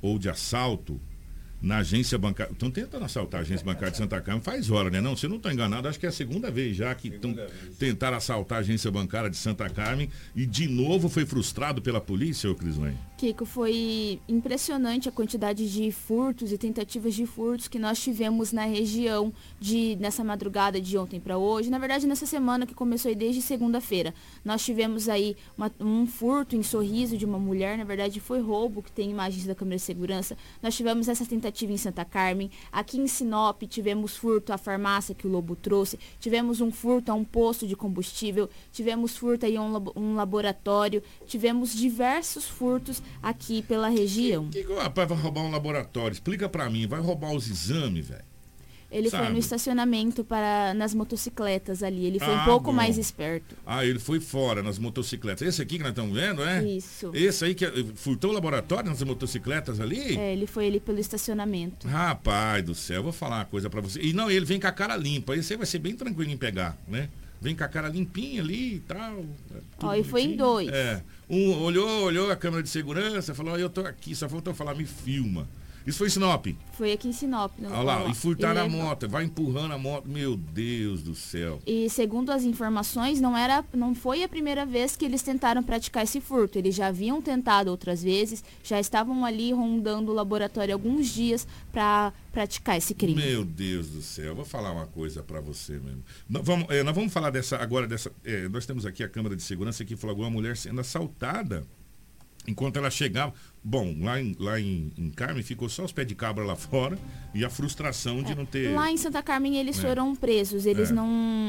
ou de assalto na agência bancária. Estão tentando assaltar a agência bancária de Santa Carmen faz hora, né? Não, se não estou enganado, acho que é a segunda vez já que tão, tentaram assaltar a agência bancária de Santa Carmen e de novo foi frustrado pela polícia, ô Crislane? Kiko, foi impressionante a quantidade de furtos e tentativas de furtos que nós tivemos na região de nessa madrugada de ontem para hoje. Na verdade, nessa semana que começou aí desde segunda-feira. Nós tivemos aí uma, um furto em sorriso de uma mulher, na verdade foi roubo, que tem imagens da câmera de segurança. Nós tivemos essa tentativa em Santa Carmen. Aqui em Sinop tivemos furto à farmácia que o Lobo trouxe. Tivemos um furto a um posto de combustível. Tivemos furto aí a um, um laboratório. Tivemos diversos furtos aqui pela região. Que, que, rapaz, vai roubar um laboratório? Explica para mim, vai roubar os exames, velho? Ele Sabe? foi no estacionamento para nas motocicletas ali. Ele foi ah, um pouco bom. mais esperto. Ah, ele foi fora nas motocicletas. Esse aqui que nós estamos vendo, é? Isso. Esse aí que eh, furtou o laboratório nas motocicletas ali? É, ele foi ali pelo estacionamento. Rapaz do céu, vou falar uma coisa para você. E não, ele vem com a cara limpa. Esse aí vai ser bem tranquilo em pegar, né? Vem com a cara limpinha ali e tal. É Ó, e foi em dois. É. Um olhou, olhou a câmera de segurança, falou, eu tô aqui, só faltou falar, me filma. Isso foi em Sinop? Foi aqui em Sinop. Olha lá, e furtaram a moto, vai empurrando a moto, meu Deus do céu. E segundo as informações, não, era, não foi a primeira vez que eles tentaram praticar esse furto. Eles já haviam tentado outras vezes, já estavam ali rondando o laboratório alguns dias para praticar esse crime. Meu Deus do céu, vou falar uma coisa para você mesmo. Nós vamos, é, nós vamos falar dessa agora dessa. É, nós temos aqui a câmera de segurança que falou uma mulher sendo assaltada Enquanto ela chegava, bom, lá em, lá em, em Carmen ficou só os pés de cabra lá fora e a frustração de É, não ter. Lá em Santa Carmen eles É. foram presos, eles É. não,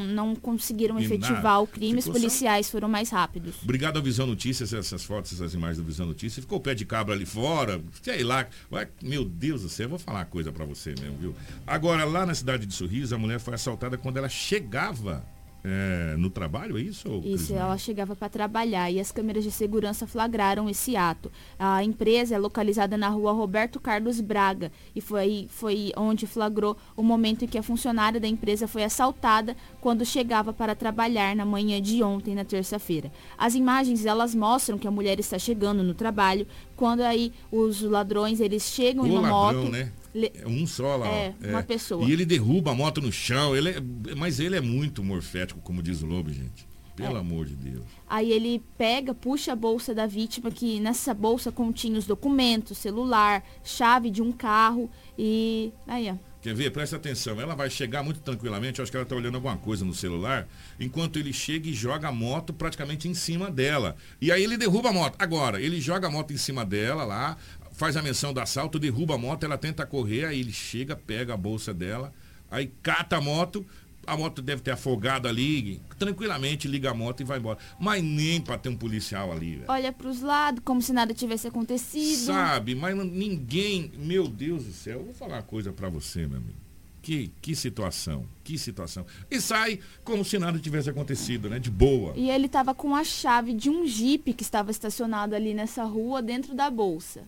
não conseguiram E efetivar nada. o crime, os Ficou só- policiais foram mais rápidos. Obrigado ao Visão Notícias, essas fotos, essas imagens do Visão Notícias. Ficou o pé de cabra ali fora, sei lá. Vai, meu Deus do céu, eu vou falar uma coisa pra você mesmo, viu? Agora, lá na cidade de Sorriso, a mulher foi assaltada quando ela chegava é, no trabalho, é isso? Isso, Crismar? ela chegava para trabalhar e as câmeras de segurança flagraram esse ato. A empresa é localizada na rua Roberto Carlos Braga e foi, foi onde flagrou o momento em que a funcionária da empresa foi assaltada quando chegava para trabalhar na manhã de ontem, na terça-feira. As imagens, elas mostram que a mulher está chegando no trabalho, quando aí os ladrões, eles chegam em O uma ladrão, moto... né? É um só lá. É, ó. uma pessoa. E ele derruba a moto no chão. Ele é- mas ele é muito morfético, como diz o Lobo, gente. Pelo É. amor de Deus. Aí ele pega, puxa a bolsa da vítima, que nessa bolsa continha os documentos, celular, chave de um carro e. Aí, ó. Quer ver? Presta atenção. Ela vai chegar muito tranquilamente. Acho que ela está olhando alguma coisa no celular. Enquanto ele chega e joga a moto praticamente em cima dela. E aí ele derruba a moto. Agora, ele joga a moto em cima dela lá, faz a menção do assalto, derruba a moto, ela tenta correr, aí ele chega, pega a bolsa dela, aí cata a moto. A moto deve ter afogado ali, tranquilamente liga a moto e vai embora. Mas nem para ter um policial ali, velho. Olha pros lados, como se nada tivesse acontecido. Sabe, mas ninguém. Meu Deus do céu, eu vou falar uma coisa pra você, meu amigo. Que, que situação, que situação. E sai como se nada tivesse acontecido, né? De boa. E ele tava com a chave de um jipe que estava estacionado ali nessa rua dentro da bolsa.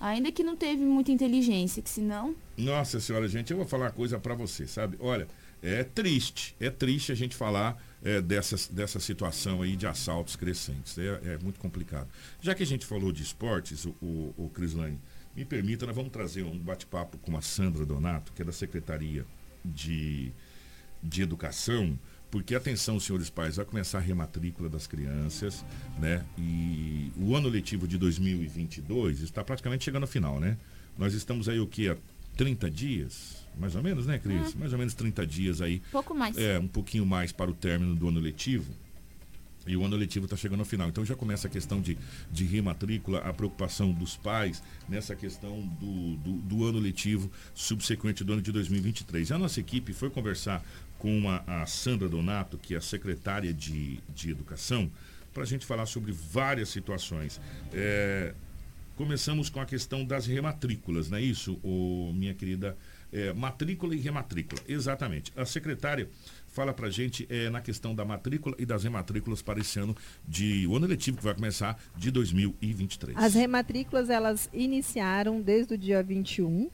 Ainda que não teve muita inteligência, que senão. Nossa senhora, gente, eu vou falar uma coisa pra você, sabe? Olha, é triste, é triste a gente falar é, dessa, dessa situação aí de assaltos crescentes. É, é muito complicado. Já que a gente falou de esportes, o, o, o Crislane, me permita, nós vamos trazer um bate-papo com a Sandra Donato, que é da Secretaria de, de Educação, porque atenção, senhores pais, vai começar a rematrícula das crianças, né? E o ano letivo de 2022 está praticamente chegando ao final, né? Nós estamos aí o que há 30 dias, mais ou menos, né, Cris? Mais ou menos 30 dias aí. Pouco mais. É, um pouquinho mais para o término do ano letivo. E o ano letivo está chegando ao final. Então já começa a questão de, de rematrícula, a preocupação dos pais nessa questão do, do, do ano letivo subsequente do ano de 2023. A nossa equipe foi conversar com a, a Sandra Donato, que é a secretária de, de Educação, para a gente falar sobre várias situações. É, começamos com a questão das rematrículas, não é isso, ô, minha querida? É, matrícula e rematrícula, exatamente. A secretária fala pra gente é, na questão da matrícula e das rematrículas para esse ano de o ano letivo que vai começar de 2023. As rematrículas elas iniciaram desde o dia 21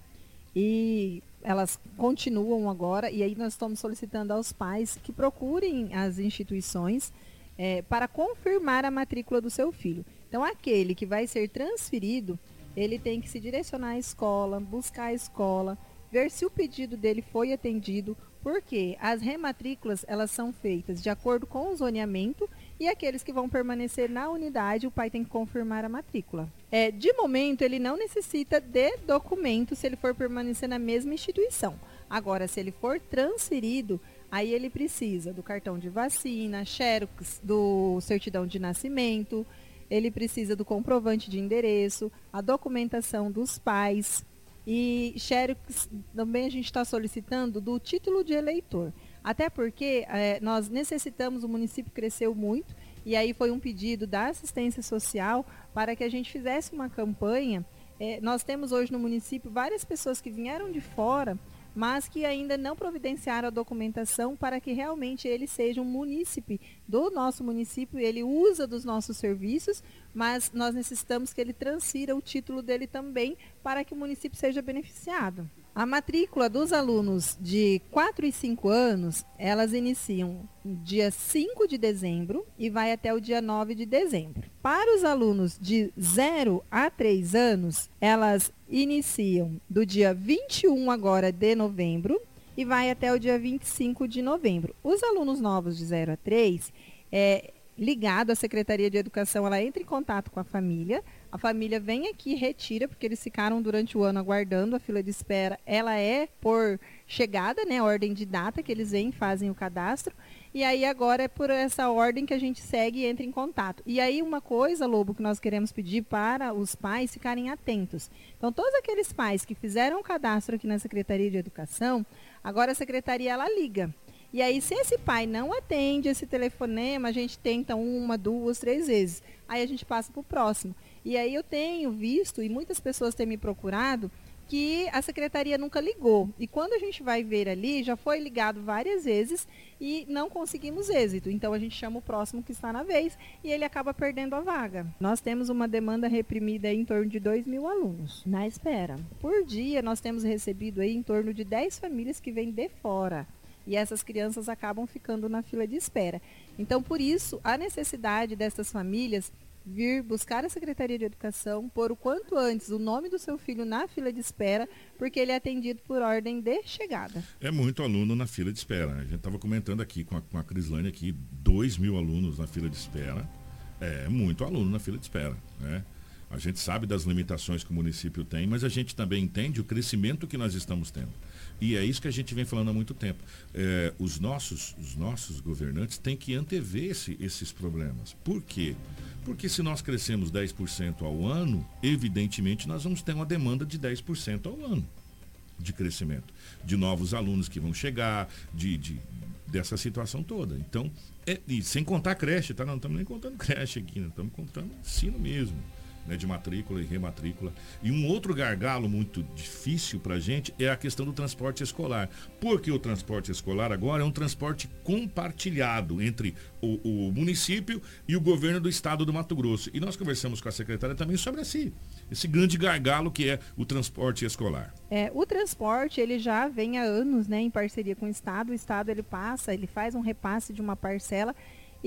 e elas continuam agora e aí nós estamos solicitando aos pais que procurem as instituições eh, para confirmar a matrícula do seu filho. Então aquele que vai ser transferido, ele tem que se direcionar à escola, buscar a escola, ver se o pedido dele foi atendido, porque as rematrículas elas são feitas de acordo com o zoneamento e aqueles que vão permanecer na unidade, o pai tem que confirmar a matrícula. É, de momento, ele não necessita de documento se ele for permanecer na mesma instituição. Agora, se ele for transferido, aí ele precisa do cartão de vacina, xerox do certidão de nascimento, ele precisa do comprovante de endereço, a documentação dos pais, e Xerox também a gente está solicitando do título de eleitor. Até porque eh, nós necessitamos, o município cresceu muito, e aí foi um pedido da assistência social para que a gente fizesse uma campanha. Eh, nós temos hoje no município várias pessoas que vieram de fora, mas que ainda não providenciaram a documentação para que realmente ele seja um munícipe do nosso município, ele usa dos nossos serviços, mas nós necessitamos que ele transfira o título dele também para que o município seja beneficiado. A matrícula dos alunos de 4 e 5 anos, elas iniciam dia 5 de dezembro e vai até o dia 9 de dezembro. Para os alunos de 0 a 3 anos, elas iniciam do dia 21 agora de novembro e vai até o dia 25 de novembro. Os alunos novos de 0 a 3, é, ligado à Secretaria de Educação, ela entra em contato com a família, a família vem aqui retira, porque eles ficaram durante o ano aguardando a fila de espera. Ela é por chegada, né? Ordem de data que eles vêm, fazem o cadastro. E aí agora é por essa ordem que a gente segue e entra em contato. E aí uma coisa, Lobo, que nós queremos pedir para os pais ficarem atentos. Então, todos aqueles pais que fizeram o cadastro aqui na Secretaria de Educação, agora a secretaria ela liga. E aí, se esse pai não atende esse telefonema, a gente tenta uma, duas, três vezes. Aí a gente passa para o próximo. E aí eu tenho visto, e muitas pessoas têm me procurado, que a secretaria nunca ligou. E quando a gente vai ver ali, já foi ligado várias vezes e não conseguimos êxito. Então a gente chama o próximo que está na vez e ele acaba perdendo a vaga. Nós temos uma demanda reprimida em torno de 2 mil alunos na espera. Por dia nós temos recebido aí em torno de 10 famílias que vêm de fora. E essas crianças acabam ficando na fila de espera. Então, por isso, a necessidade dessas famílias vir buscar a Secretaria de Educação, pôr o quanto antes o nome do seu filho na fila de espera, porque ele é atendido por ordem de chegada. É muito aluno na fila de espera. A gente estava comentando aqui com a, com a Crislane aqui, 2 mil alunos na fila de espera. É muito aluno na fila de espera. Né? A gente sabe das limitações que o município tem, mas a gente também entende o crescimento que nós estamos tendo. E é isso que a gente vem falando há muito tempo. É, os, nossos, os nossos governantes têm que antever esse, esses problemas. Por quê? Porque se nós crescemos 10% ao ano, evidentemente nós vamos ter uma demanda de 10% ao ano de crescimento. De novos alunos que vão chegar, de, de dessa situação toda. Então, é, sem contar creche, tá? Não estamos nem contando creche aqui, não estamos contando ensino mesmo né, de matrícula e rematrícula. E um outro gargalo muito difícil para a gente é a questão do transporte escolar. Porque o transporte escolar agora é um transporte compartilhado entre o, o município e o governo do estado do Mato Grosso. E nós conversamos com a secretária também sobre esse, esse grande gargalo que é o transporte escolar. É, o transporte ele já vem há anos né, em parceria com o estado. O estado ele passa, ele faz um repasse de uma parcela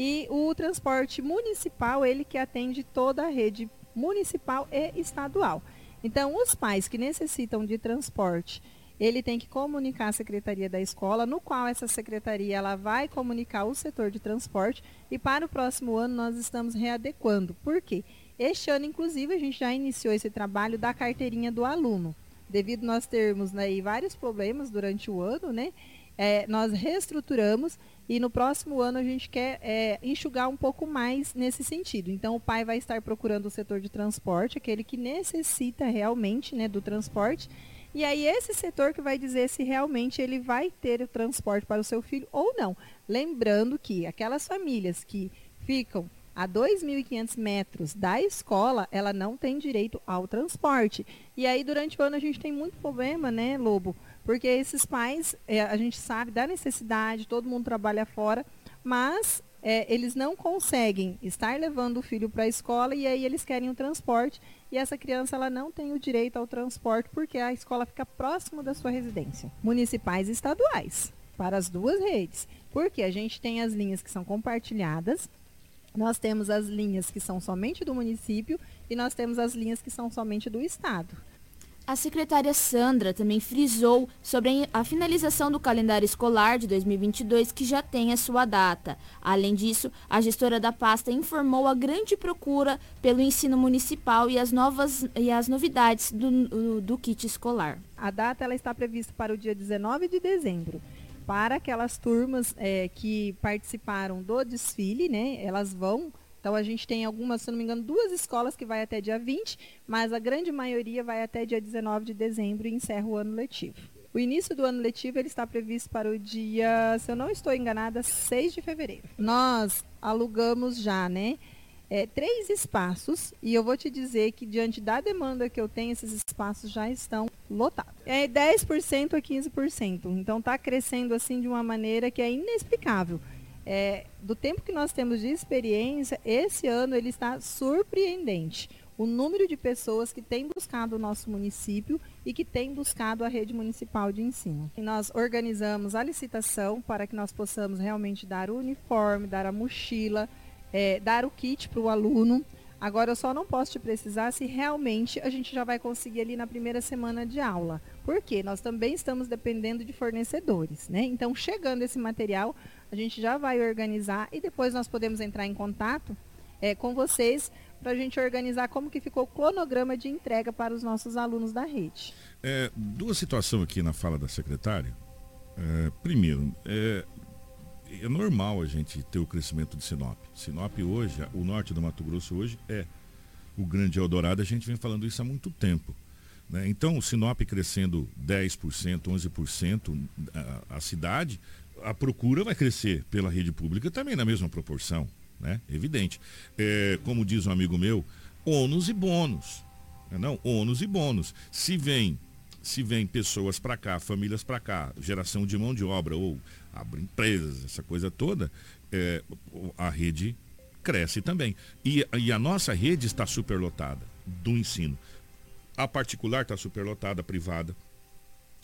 e o transporte municipal, ele que atende toda a rede municipal e estadual. Então, os pais que necessitam de transporte, ele tem que comunicar a secretaria da escola, no qual essa secretaria ela vai comunicar o setor de transporte e para o próximo ano nós estamos readequando. Por quê? Este ano, inclusive, a gente já iniciou esse trabalho da carteirinha do aluno. Devido nós termos né, vários problemas durante o ano, né? É, nós reestruturamos e no próximo ano a gente quer é, enxugar um pouco mais nesse sentido. Então o pai vai estar procurando o setor de transporte, aquele que necessita realmente né, do transporte. E aí esse setor que vai dizer se realmente ele vai ter o transporte para o seu filho ou não. Lembrando que aquelas famílias que ficam a 2.500 metros da escola, ela não tem direito ao transporte. E aí, durante o ano, a gente tem muito problema, né, Lobo? Porque esses pais, é, a gente sabe da necessidade, todo mundo trabalha fora, mas é, eles não conseguem estar levando o filho para a escola e aí eles querem o transporte e essa criança ela não tem o direito ao transporte porque a escola fica próximo da sua residência. Municipais e estaduais, para as duas redes. Porque a gente tem as linhas que são compartilhadas, nós temos as linhas que são somente do município e nós temos as linhas que são somente do estado. A secretária Sandra também frisou sobre a finalização do calendário escolar de 2022, que já tem a sua data. Além disso, a gestora da pasta informou a grande procura pelo ensino municipal e as, novas, e as novidades do, do, kit escolar. A data ela está prevista para o dia 19 de dezembro. Para aquelas turmas é, que participaram do desfile, né, elas vão então a gente tem algumas, se não me engano, duas escolas que vai até dia 20, mas a grande maioria vai até dia 19 de dezembro e encerra o ano letivo. O início do ano letivo ele está previsto para o dia, se eu não estou enganada, 6 de fevereiro. Nós alugamos já, né? É, três espaços e eu vou te dizer que diante da demanda que eu tenho, esses espaços já estão lotados. É 10% a 15%. Então está crescendo assim de uma maneira que é inexplicável é, do tempo que nós temos de experiência, esse ano ele está surpreendente. O número de pessoas que têm buscado o nosso município e que têm buscado a rede municipal de ensino. E nós organizamos a licitação para que nós possamos realmente dar o uniforme, dar a mochila, é, dar o kit para o aluno. Agora eu só não posso te precisar se realmente a gente já vai conseguir ali na primeira semana de aula. Porque nós também estamos dependendo de fornecedores, né? Então, chegando esse material, a gente já vai organizar e depois nós podemos entrar em contato é, com vocês para a gente organizar como que ficou o cronograma de entrega para os nossos alunos da rede. É, duas situações aqui na fala da secretária. É, primeiro, é, é normal a gente ter o crescimento de Sinop. Sinop hoje, o norte do Mato Grosso hoje é o grande Eldorado, a gente vem falando isso há muito tempo. Né? Então, o Sinop crescendo 10%, 11%, a, a cidade, a procura vai crescer pela rede pública também na mesma proporção, né? Evidente. É, como diz um amigo meu, ônus e bônus. Né? Não, ônus e bônus. Se vem, se vem pessoas para cá, famílias para cá, geração de mão de obra ou abre empresas, essa coisa toda, é, a rede cresce também. E, e a nossa rede está superlotada do ensino. A particular está superlotada, a privada.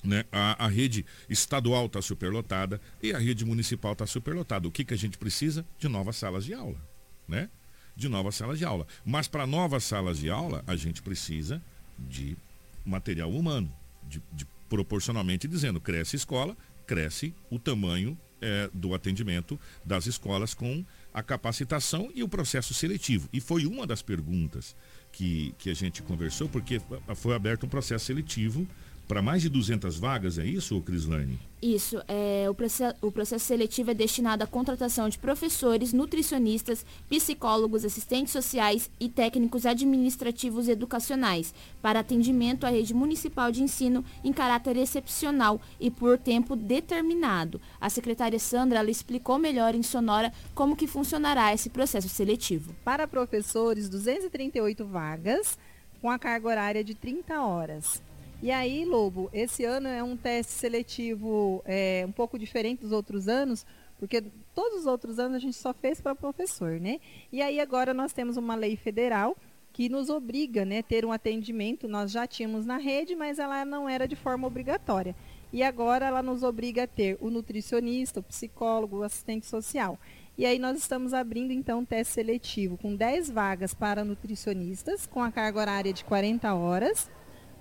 Né? A, a rede estadual está superlotada e a rede municipal está superlotada. O que, que a gente precisa? De novas salas de aula. Né? De novas salas de aula. Mas para novas salas de aula, a gente precisa de material humano. De, de proporcionalmente dizendo, cresce escola, cresce o tamanho é, do atendimento das escolas com a capacitação e o processo seletivo. E foi uma das perguntas que, que a gente conversou, porque foi aberto um processo seletivo para mais de 200 vagas, é isso, Crislane? Isso. É, o, processo, o processo seletivo é destinado à contratação de professores, nutricionistas, psicólogos, assistentes sociais e técnicos administrativos educacionais para atendimento à rede municipal de ensino em caráter excepcional e por tempo determinado. A secretária Sandra ela explicou melhor em Sonora como que funcionará esse processo seletivo. Para professores, 238 vagas com a carga horária de 30 horas. E aí, Lobo, esse ano é um teste seletivo é, um pouco diferente dos outros anos, porque todos os outros anos a gente só fez para professor, né? E aí agora nós temos uma lei federal que nos obriga né, ter um atendimento. Nós já tínhamos na rede, mas ela não era de forma obrigatória. E agora ela nos obriga a ter o nutricionista, o psicólogo, o assistente social. E aí nós estamos abrindo então um teste seletivo com 10 vagas para nutricionistas, com a carga horária de 40 horas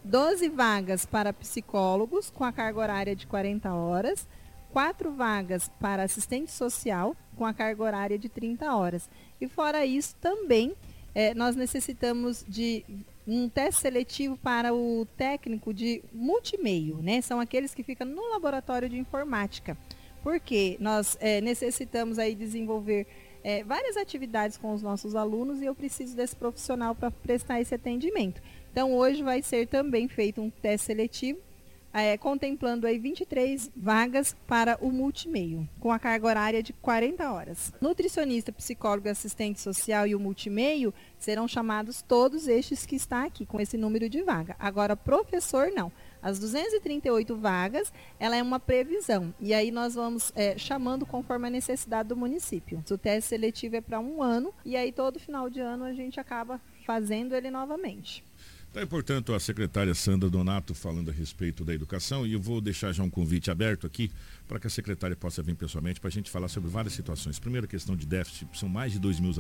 12 vagas para psicólogos, com a carga horária de 40 horas, 4 vagas para assistente social, com a carga horária de 30 horas. E fora isso, também é, nós necessitamos de um teste seletivo para o técnico de multimeio, né? São aqueles que ficam no laboratório de informática. Porque nós é, necessitamos aí desenvolver é, várias atividades com os nossos alunos e eu preciso desse profissional para prestar esse atendimento. Então, hoje vai ser também feito um teste seletivo, é, contemplando aí 23 vagas para o multimeio, com a carga horária de 40 horas. Nutricionista, psicólogo, assistente social e o multimeio serão chamados todos estes que está aqui, com esse número de vaga. Agora, professor, não. As 238 vagas, ela é uma previsão. E aí nós vamos é, chamando conforme a necessidade do município. O teste seletivo é para um ano e aí todo final de ano a gente acaba fazendo ele novamente. Está portanto, a secretária Sandra Donato falando a respeito da educação e eu vou deixar já um convite aberto aqui para que a secretária possa vir pessoalmente para a gente falar sobre várias situações. Primeira questão de déficit, são mais de 2 mil,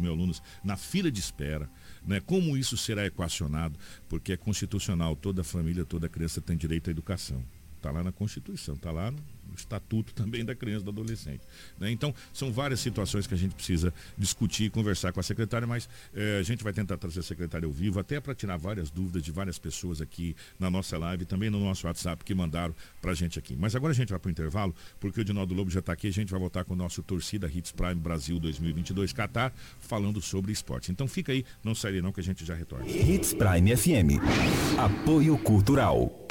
mil alunos na fila de espera. Né? Como isso será equacionado? Porque é constitucional, toda família, toda criança tem direito à educação. Está lá na Constituição, está lá no estatuto também da criança e do adolescente. Né? Então, são várias situações que a gente precisa discutir e conversar com a secretária, mas eh, a gente vai tentar trazer a secretária ao vivo, até para tirar várias dúvidas de várias pessoas aqui na nossa live, também no nosso WhatsApp que mandaram para a gente aqui. Mas agora a gente vai para o intervalo, porque o Dinaldo Lobo já está aqui, a gente vai voltar com o nosso Torcida Hits Prime Brasil 2022 Qatar, falando sobre esporte. Então fica aí, não sai não que a gente já retorna. Hits Prime FM. Apoio Cultural.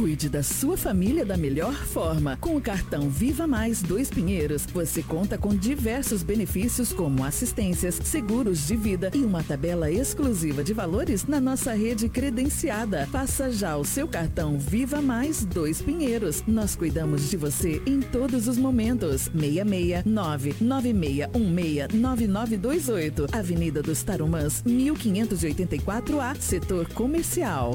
Cuide da sua família da melhor forma. Com o cartão Viva Mais Dois Pinheiros, você conta com diversos benefícios como assistências, seguros de vida e uma tabela exclusiva de valores na nossa rede credenciada. Faça já o seu cartão Viva Mais Dois Pinheiros. Nós cuidamos de você em todos os momentos. 669 9616 9928. Avenida dos Tarumãs, 1584A, Setor Comercial.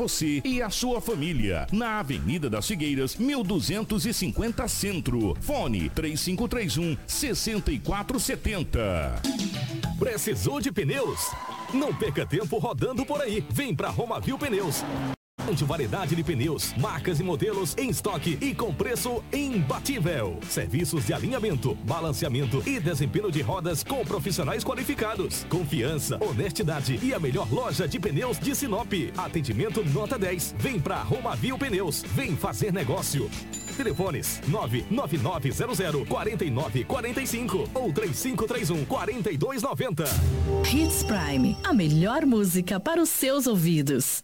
e a sua família. Na Avenida das Figueiras, 1250 Centro. Fone 3531 6470. Precisou de pneus? Não perca tempo rodando por aí. Vem pra Romavil Pneus. Grande variedade de pneus, marcas e modelos em estoque e com preço imbatível. Serviços de alinhamento, balanceamento e desempenho de rodas com profissionais qualificados. Confiança, honestidade e a melhor loja de pneus de Sinop. Atendimento nota 10. Vem pra Romavil Pneus. Vem fazer negócio. Telefones 99900 4945 ou 3531 4290. Hits Prime, a melhor música para os seus ouvidos.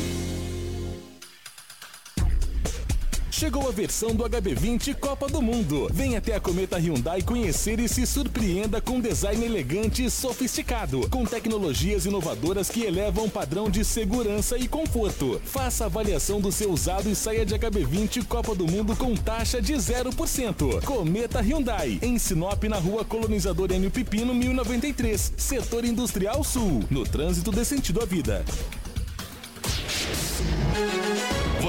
Chegou a versão do HB20 Copa do Mundo. Venha até a Cometa Hyundai conhecer e se surpreenda com design elegante e sofisticado, com tecnologias inovadoras que elevam o padrão de segurança e conforto. Faça avaliação do seu usado e saia de HB20 Copa do Mundo com taxa de 0%. Cometa Hyundai, em Sinop, na rua Colonizador Enio Pipino, 1093, Setor Industrial Sul, no trânsito de sentido à vida.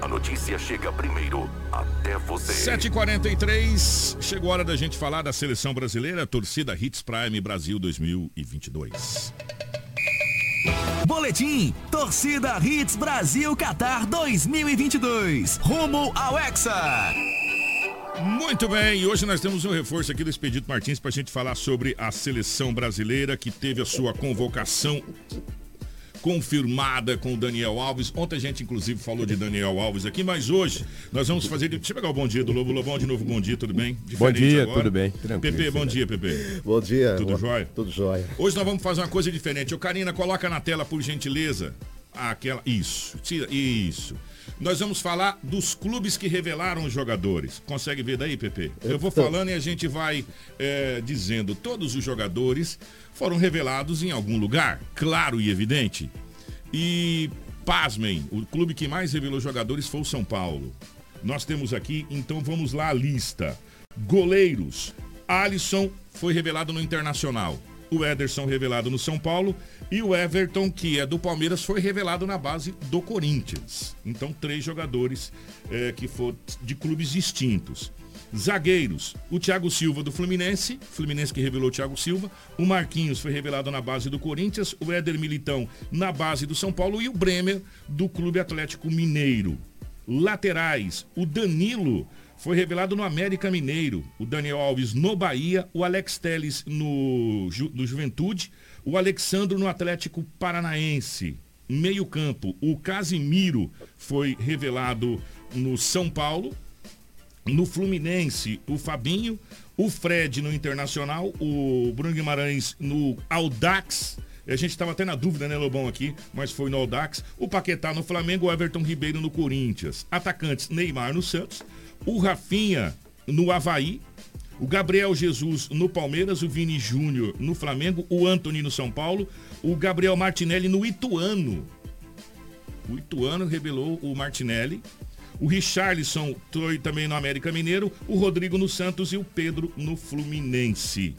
a notícia chega primeiro até você. 7h43, chegou a hora da gente falar da seleção brasileira, torcida Hits Prime Brasil 2022. Boletim Torcida Hits Brasil Qatar 2022. Rumo ao Hexa. Muito bem, hoje nós temos um reforço aqui do Expedito Martins para a gente falar sobre a seleção brasileira que teve a sua convocação confirmada com o Daniel Alves. Ontem a gente, inclusive, falou de Daniel Alves aqui, mas hoje nós vamos fazer. Deixa eu pegar o bom dia do Lobo Lobão de novo. Bom dia, tudo bem? Diferente bom dia, agora. tudo bem. Tranquilo, Pepe, bom dia, Pepe. Bom dia. Tudo jóia? Tudo jóia. Hoje nós vamos fazer uma coisa diferente. Ô, Karina, coloca na tela, por gentileza, aquela. Isso, tira. Isso. Nós vamos falar dos clubes que revelaram os jogadores. Consegue ver daí, Pepe? Eu vou falando e a gente vai é, dizendo. Todos os jogadores foram revelados em algum lugar, claro e evidente. E, pasmem, o clube que mais revelou jogadores foi o São Paulo. Nós temos aqui, então vamos lá a lista. Goleiros. Alisson foi revelado no Internacional. O Ederson revelado no São Paulo. E o Everton, que é do Palmeiras, foi revelado na base do Corinthians. Então, três jogadores é, que foram de clubes distintos. Zagueiros, o Thiago Silva do Fluminense, Fluminense que revelou o Thiago Silva, o Marquinhos foi revelado na base do Corinthians, o Éder Militão na base do São Paulo e o Bremer do Clube Atlético Mineiro. Laterais, o Danilo foi revelado no América Mineiro, o Daniel Alves no Bahia, o Alex Teles no, no Juventude, o Alexandro no Atlético Paranaense. Meio campo, o Casimiro foi revelado no São Paulo, no Fluminense, o Fabinho, o Fred no Internacional, o Bruno Guimarães no Audax. A gente estava até na dúvida, né, Lobão, aqui, mas foi no Audax. O Paquetá no Flamengo, o Everton Ribeiro no Corinthians. Atacantes, Neymar no Santos, o Rafinha no Havaí, o Gabriel Jesus no Palmeiras, o Vini Júnior no Flamengo, o Anthony no São Paulo, o Gabriel Martinelli no Ituano. O Ituano revelou o Martinelli. O Richarlison foi também no América Mineiro, o Rodrigo no Santos e o Pedro no Fluminense.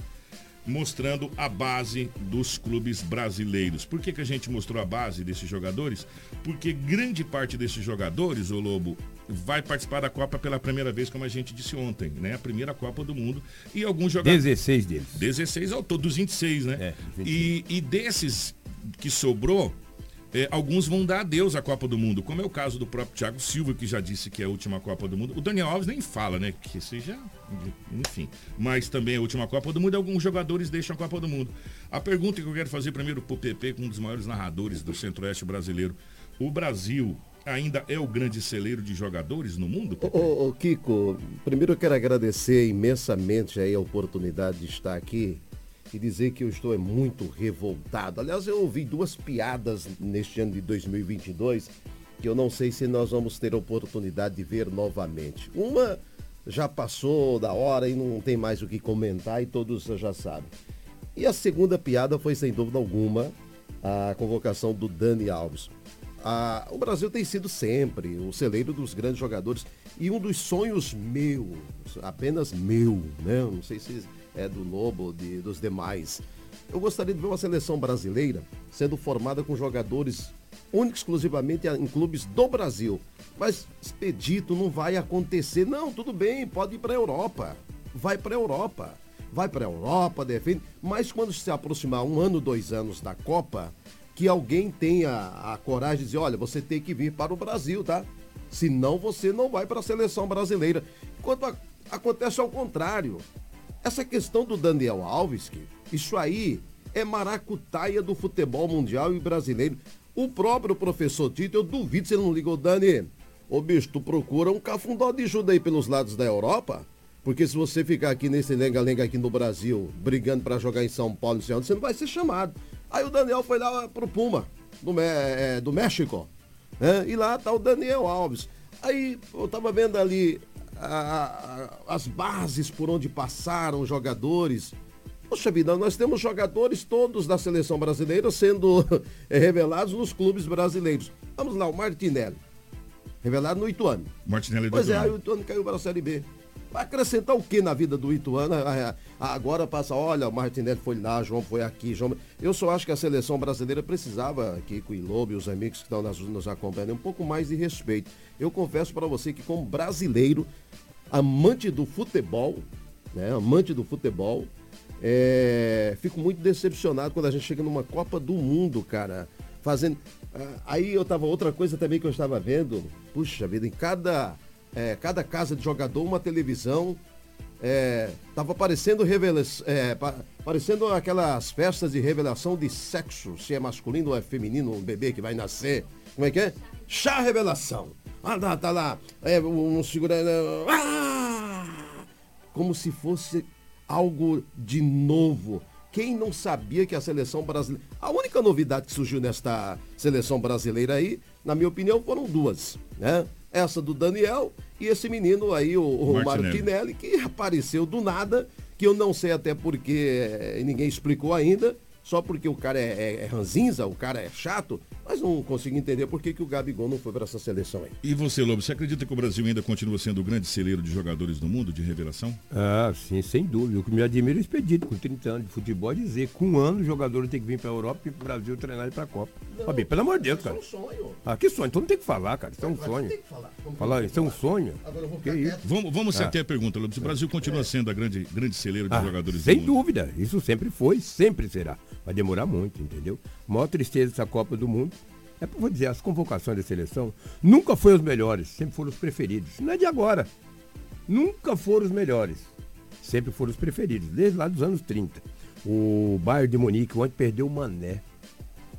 Mostrando a base dos clubes brasileiros. Por que, que a gente mostrou a base desses jogadores? Porque grande parte desses jogadores, o Lobo, vai participar da Copa pela primeira vez, como a gente disse ontem, né? A primeira Copa do Mundo. E alguns jogadores. 16 deles. 16 ao todo, dos 26, né? É, 26. E, e desses que sobrou, é, alguns vão dar adeus à Copa do Mundo, como é o caso do próprio Thiago Silva, que já disse que é a última Copa do Mundo. O Daniel Alves nem fala, né? Que seja. Enfim. Mas também é a última Copa do Mundo. Alguns jogadores deixam a Copa do Mundo. A pergunta que eu quero fazer primeiro pro PP, com um dos maiores narradores do Centro-Oeste brasileiro. O Brasil ainda é o grande celeiro de jogadores no mundo? Ô, ô, Kiko, primeiro eu quero agradecer imensamente aí a oportunidade de estar aqui e dizer que eu estou é muito revoltado. Aliás, eu ouvi duas piadas neste ano de 2022 que eu não sei se nós vamos ter oportunidade de ver novamente. Uma já passou da hora e não tem mais o que comentar e todos já sabem. E a segunda piada foi, sem dúvida alguma, a convocação do Dani Alves. Ah, o Brasil tem sido sempre o celeiro dos grandes jogadores e um dos sonhos meus, apenas meu, né? Não sei se é, do Lobo, de, dos demais. Eu gostaria de ver uma seleção brasileira sendo formada com jogadores únicos exclusivamente em clubes do Brasil. Mas, expedito, não vai acontecer. Não, tudo bem, pode ir para a Europa. Vai para a Europa. Vai para a Europa, defende. Mas quando se aproximar um ano, dois anos da Copa, que alguém tenha a coragem de dizer: olha, você tem que vir para o Brasil, tá? Senão você não vai para a seleção brasileira. Enquanto a, acontece ao contrário. Essa questão do Daniel Alves, que isso aí é maracutaia do futebol mundial e brasileiro. O próprio professor Tito, eu duvido se ele não ligou, Dani. Ô bicho, tu procura um cafundó de ajuda aí pelos lados da Europa? Porque se você ficar aqui nesse lenga-lenga aqui no Brasil, brigando para jogar em São Paulo, você não vai ser chamado. Aí o Daniel foi lá pro Puma, do, é, do México. Né? E lá tá o Daniel Alves. Aí eu tava vendo ali a, as bases por onde passaram jogadores. Poxa vida, nós temos jogadores todos da seleção brasileira sendo revelados nos clubes brasileiros. Vamos lá, o Martinelli. Revelado no Ituano. Martinelli Pois é, aí o Ituano caiu para a Série B. Vai acrescentar o que na vida do Ituano? Agora passa, olha, o Martinelli foi lá, João foi aqui, João. Eu só acho que a seleção brasileira precisava, Kiko e Lobo os amigos que estão nos acompanhando, um pouco mais de respeito. Eu confesso para você que, como brasileiro, amante do futebol, né? Amante do futebol, é, fico muito decepcionado quando a gente chega numa Copa do Mundo, cara. Fazendo. Ah, aí eu tava. Outra coisa também que eu estava vendo, puxa vida, em cada é, cada casa de jogador uma televisão. É, tava aparecendo revelação, é, parecendo aquelas festas de revelação de sexo, se é masculino ou é feminino, um bebê que vai nascer. Como é que é? Chá revelação. Ah, tá, tá lá. É, um segurando. Ah! Como se fosse algo de novo. Quem não sabia que a seleção brasileira. A única novidade que surgiu nesta seleção brasileira aí, na minha opinião, foram duas, né? Essa do Daniel e esse menino aí, o, o Martinelli. Que apareceu do nada, que eu não sei até porque eh, ninguém explicou ainda, só porque o cara é, é, é ranzinza, o cara é chato, mas não consigo entender por que, que o Gabigol não foi para essa seleção aí. E você, Lobo, você acredita que o Brasil ainda continua sendo o grande celeiro de jogadores do mundo, de revelação? Ah, sim, sem dúvida. O que me admira é o expedito, com 30 anos de futebol, é dizer que um ano o jogador tem que vir para a Europa e para o Brasil treinar e para a Copa. Não, bem, pelo amor de Deus, cara. Isso é um sonho. Ah, que sonho? Então não tem que falar, cara. Isso é um sonho. Tem que falar. falar, isso é um sonho. Agora eu vou que isso? Vamos, vamos ah. até a pergunta, Lobo. Se o Brasil continua sendo a grande, grande celeiro de ah, jogadores Sem dúvida. Isso sempre foi, sempre será. Vai demorar muito, entendeu? A maior tristeza dessa Copa do Mundo é, vou dizer, as convocações da seleção nunca foram os melhores, sempre foram os preferidos. Não é de agora. Nunca foram os melhores. Sempre foram os preferidos, desde lá dos anos 30. O Bayern de Munique ontem perdeu o Mané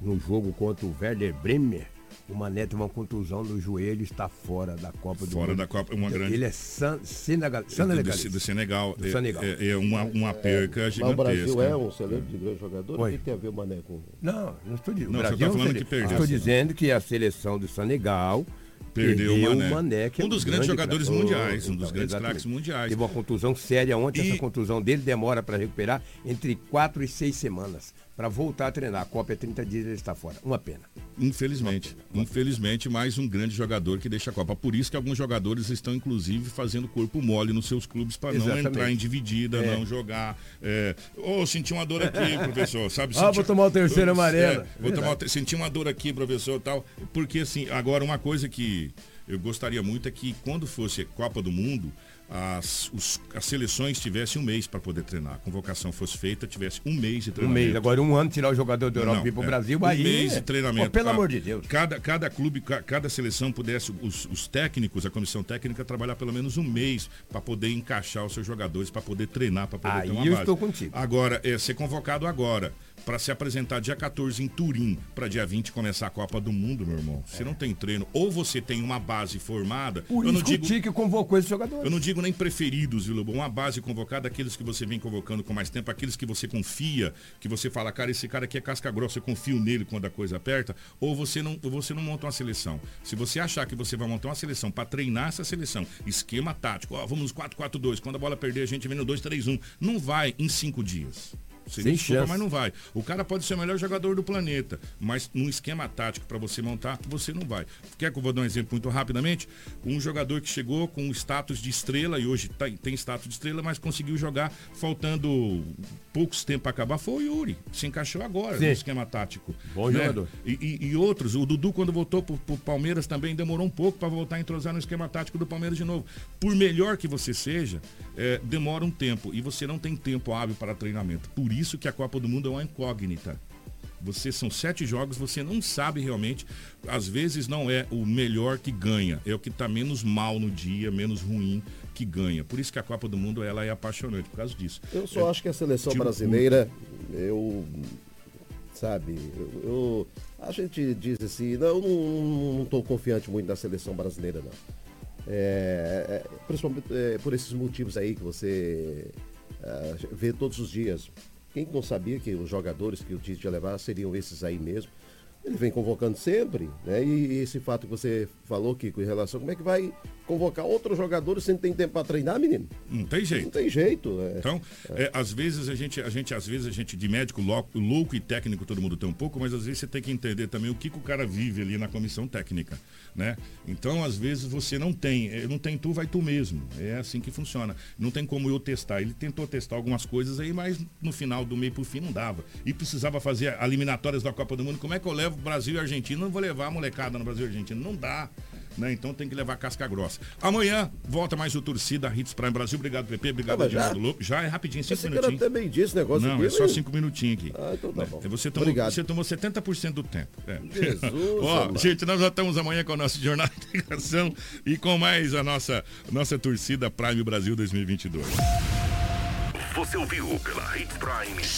no jogo contra o Werder Bremer o Mané tem uma contusão no joelho está fora da Copa do fora Mundo. Fora da Copa, uma grande. Ele é san, senegal, senegalês. Do, do Senegal. Do é, Senegal. É, é uma, uma perca é, gigantesca. o Brasil é um excelente de grande jogador. Oi. O que tem a ver o Mané com. Não, não estou dizendo. Não, o Brasil falando que perdeu. Estou dizendo que a seleção do Senegal Perdeu, Perdeu o Mané. O Mané que é um dos grandes jogadores mundiais, um dos então, grandes craques mundiais. Teve uma contusão séria ontem, e... essa contusão dele demora para recuperar entre 4 e 6 semanas para voltar a treinar. A Copa é 30 dias ele está fora. Uma pena. Infelizmente. Uma pena. Infelizmente, mais um grande jogador que deixa a Copa. Por isso que alguns jogadores estão, inclusive, fazendo corpo mole nos seus clubes para não entrar em dividida, é. não jogar. É... Oh, senti uma dor aqui, professor. Sabe? Ah, vou tomar o terceiro é, amarelo. É, vou tomar o... Senti uma dor aqui, professor, tal. Porque, assim, agora uma coisa que eu gostaria muito é que quando fosse Copa do Mundo, as, os, as seleções tivessem um mês para poder treinar. A convocação fosse feita, tivesse um mês de treinamento. Um mês, agora um ano tirar o jogador da Europa e ir para o é, Brasil, um aí. mês de treinamento. pelo amor de Deus. Cada, cada clube, cada seleção pudesse, os, os técnicos, a comissão técnica, trabalhar pelo menos um mês para poder encaixar os seus jogadores, para poder treinar, para poder aí ter uma eu base. estou contigo. Agora, é, ser convocado agora para se apresentar dia 14 em Turim, para dia 20 começar a Copa do Mundo, meu irmão. Você é. não tem treino, ou você tem uma base formada. Por eu não digo, o Tique convocou esse jogador. Eu não digo nem preferidos, viu, Lobo? Uma base convocada, aqueles que você vem convocando com mais tempo, aqueles que você confia, que você fala, cara, esse cara aqui é casca grossa, eu confio nele quando a coisa aperta, ou você não, você não monta uma seleção. Se você achar que você vai montar uma seleção para treinar essa seleção, esquema tático, ó, vamos 4-4-2, quando a bola perder a gente vem no 2-3-1, não vai em cinco dias. Você Sem desculpa, chance. mas não vai. O cara pode ser o melhor jogador do planeta, mas num esquema tático para você montar, você não vai. Quer que eu vou dar um exemplo muito rapidamente? Um jogador que chegou com status de estrela e hoje tá, tem status de estrela, mas conseguiu jogar faltando poucos tempos para acabar, foi o Yuri. Se encaixou agora Sim. no esquema tático. Bom né? jogador. E, e, e, outros, o Dudu quando voltou para o Palmeiras também demorou um pouco para voltar a entrosar no esquema tático do Palmeiras de novo. Por melhor que você seja, é, demora um tempo e você não tem tempo hábil para treinamento. Por isso que a Copa do Mundo é uma incógnita. Você são sete jogos, você não sabe realmente. Às vezes não é o melhor que ganha, é o que está menos mal no dia, menos ruim que ganha. Por isso que a Copa do Mundo ela é apaixonante por causa disso. Eu só é, acho que a seleção brasileira, eu sabe, eu, eu, a gente diz assim, não, eu não estou confiante muito na seleção brasileira não. É, é, principalmente é, por esses motivos aí que você é, vê todos os dias. Quem não sabia que os jogadores que o Tite ia levar seriam esses aí mesmo? Ele vem convocando sempre, né? E esse fato que você falou, Kiko, em relação, como é que vai convocar outros jogadores sem ter tempo para treinar, menino? Não tem jeito. Não tem jeito. É. Então. É, às vezes a gente, a gente, às vezes a gente de médico louco, louco, e técnico todo mundo tem um pouco, mas às vezes você tem que entender também o que, que o cara vive ali na comissão técnica, né? Então, às vezes você não tem, é, não tem tu, vai tu mesmo. É assim que funciona. Não tem como eu testar. Ele tentou testar algumas coisas aí, mas no final do meio pro fim não dava. E precisava fazer eliminatórias da Copa do Mundo. Como é que eu levo Brasil e Argentina, não vou levar a molecada no Brasil e Argentina. Não dá. Né? Então tem que levar casca grossa. Amanhã volta mais o Torcida Hits Prime Brasil. Obrigado, Pepe. Obrigado, Adinaldo Lopo. Já é rapidinho, cinco minutinhos. Você também disse negócio Não, aqui, é só cinco minutinhos aqui. Ah, então tá bom. É, você tomou, Obrigado. Você tomou 70% do tempo. É. Jesus, Ó, gente, nós já estamos amanhã com o nosso Jornal de Integração e com mais a nossa, nossa torcida Prime Brasil 2022. Você ouviu pela Hits Prime.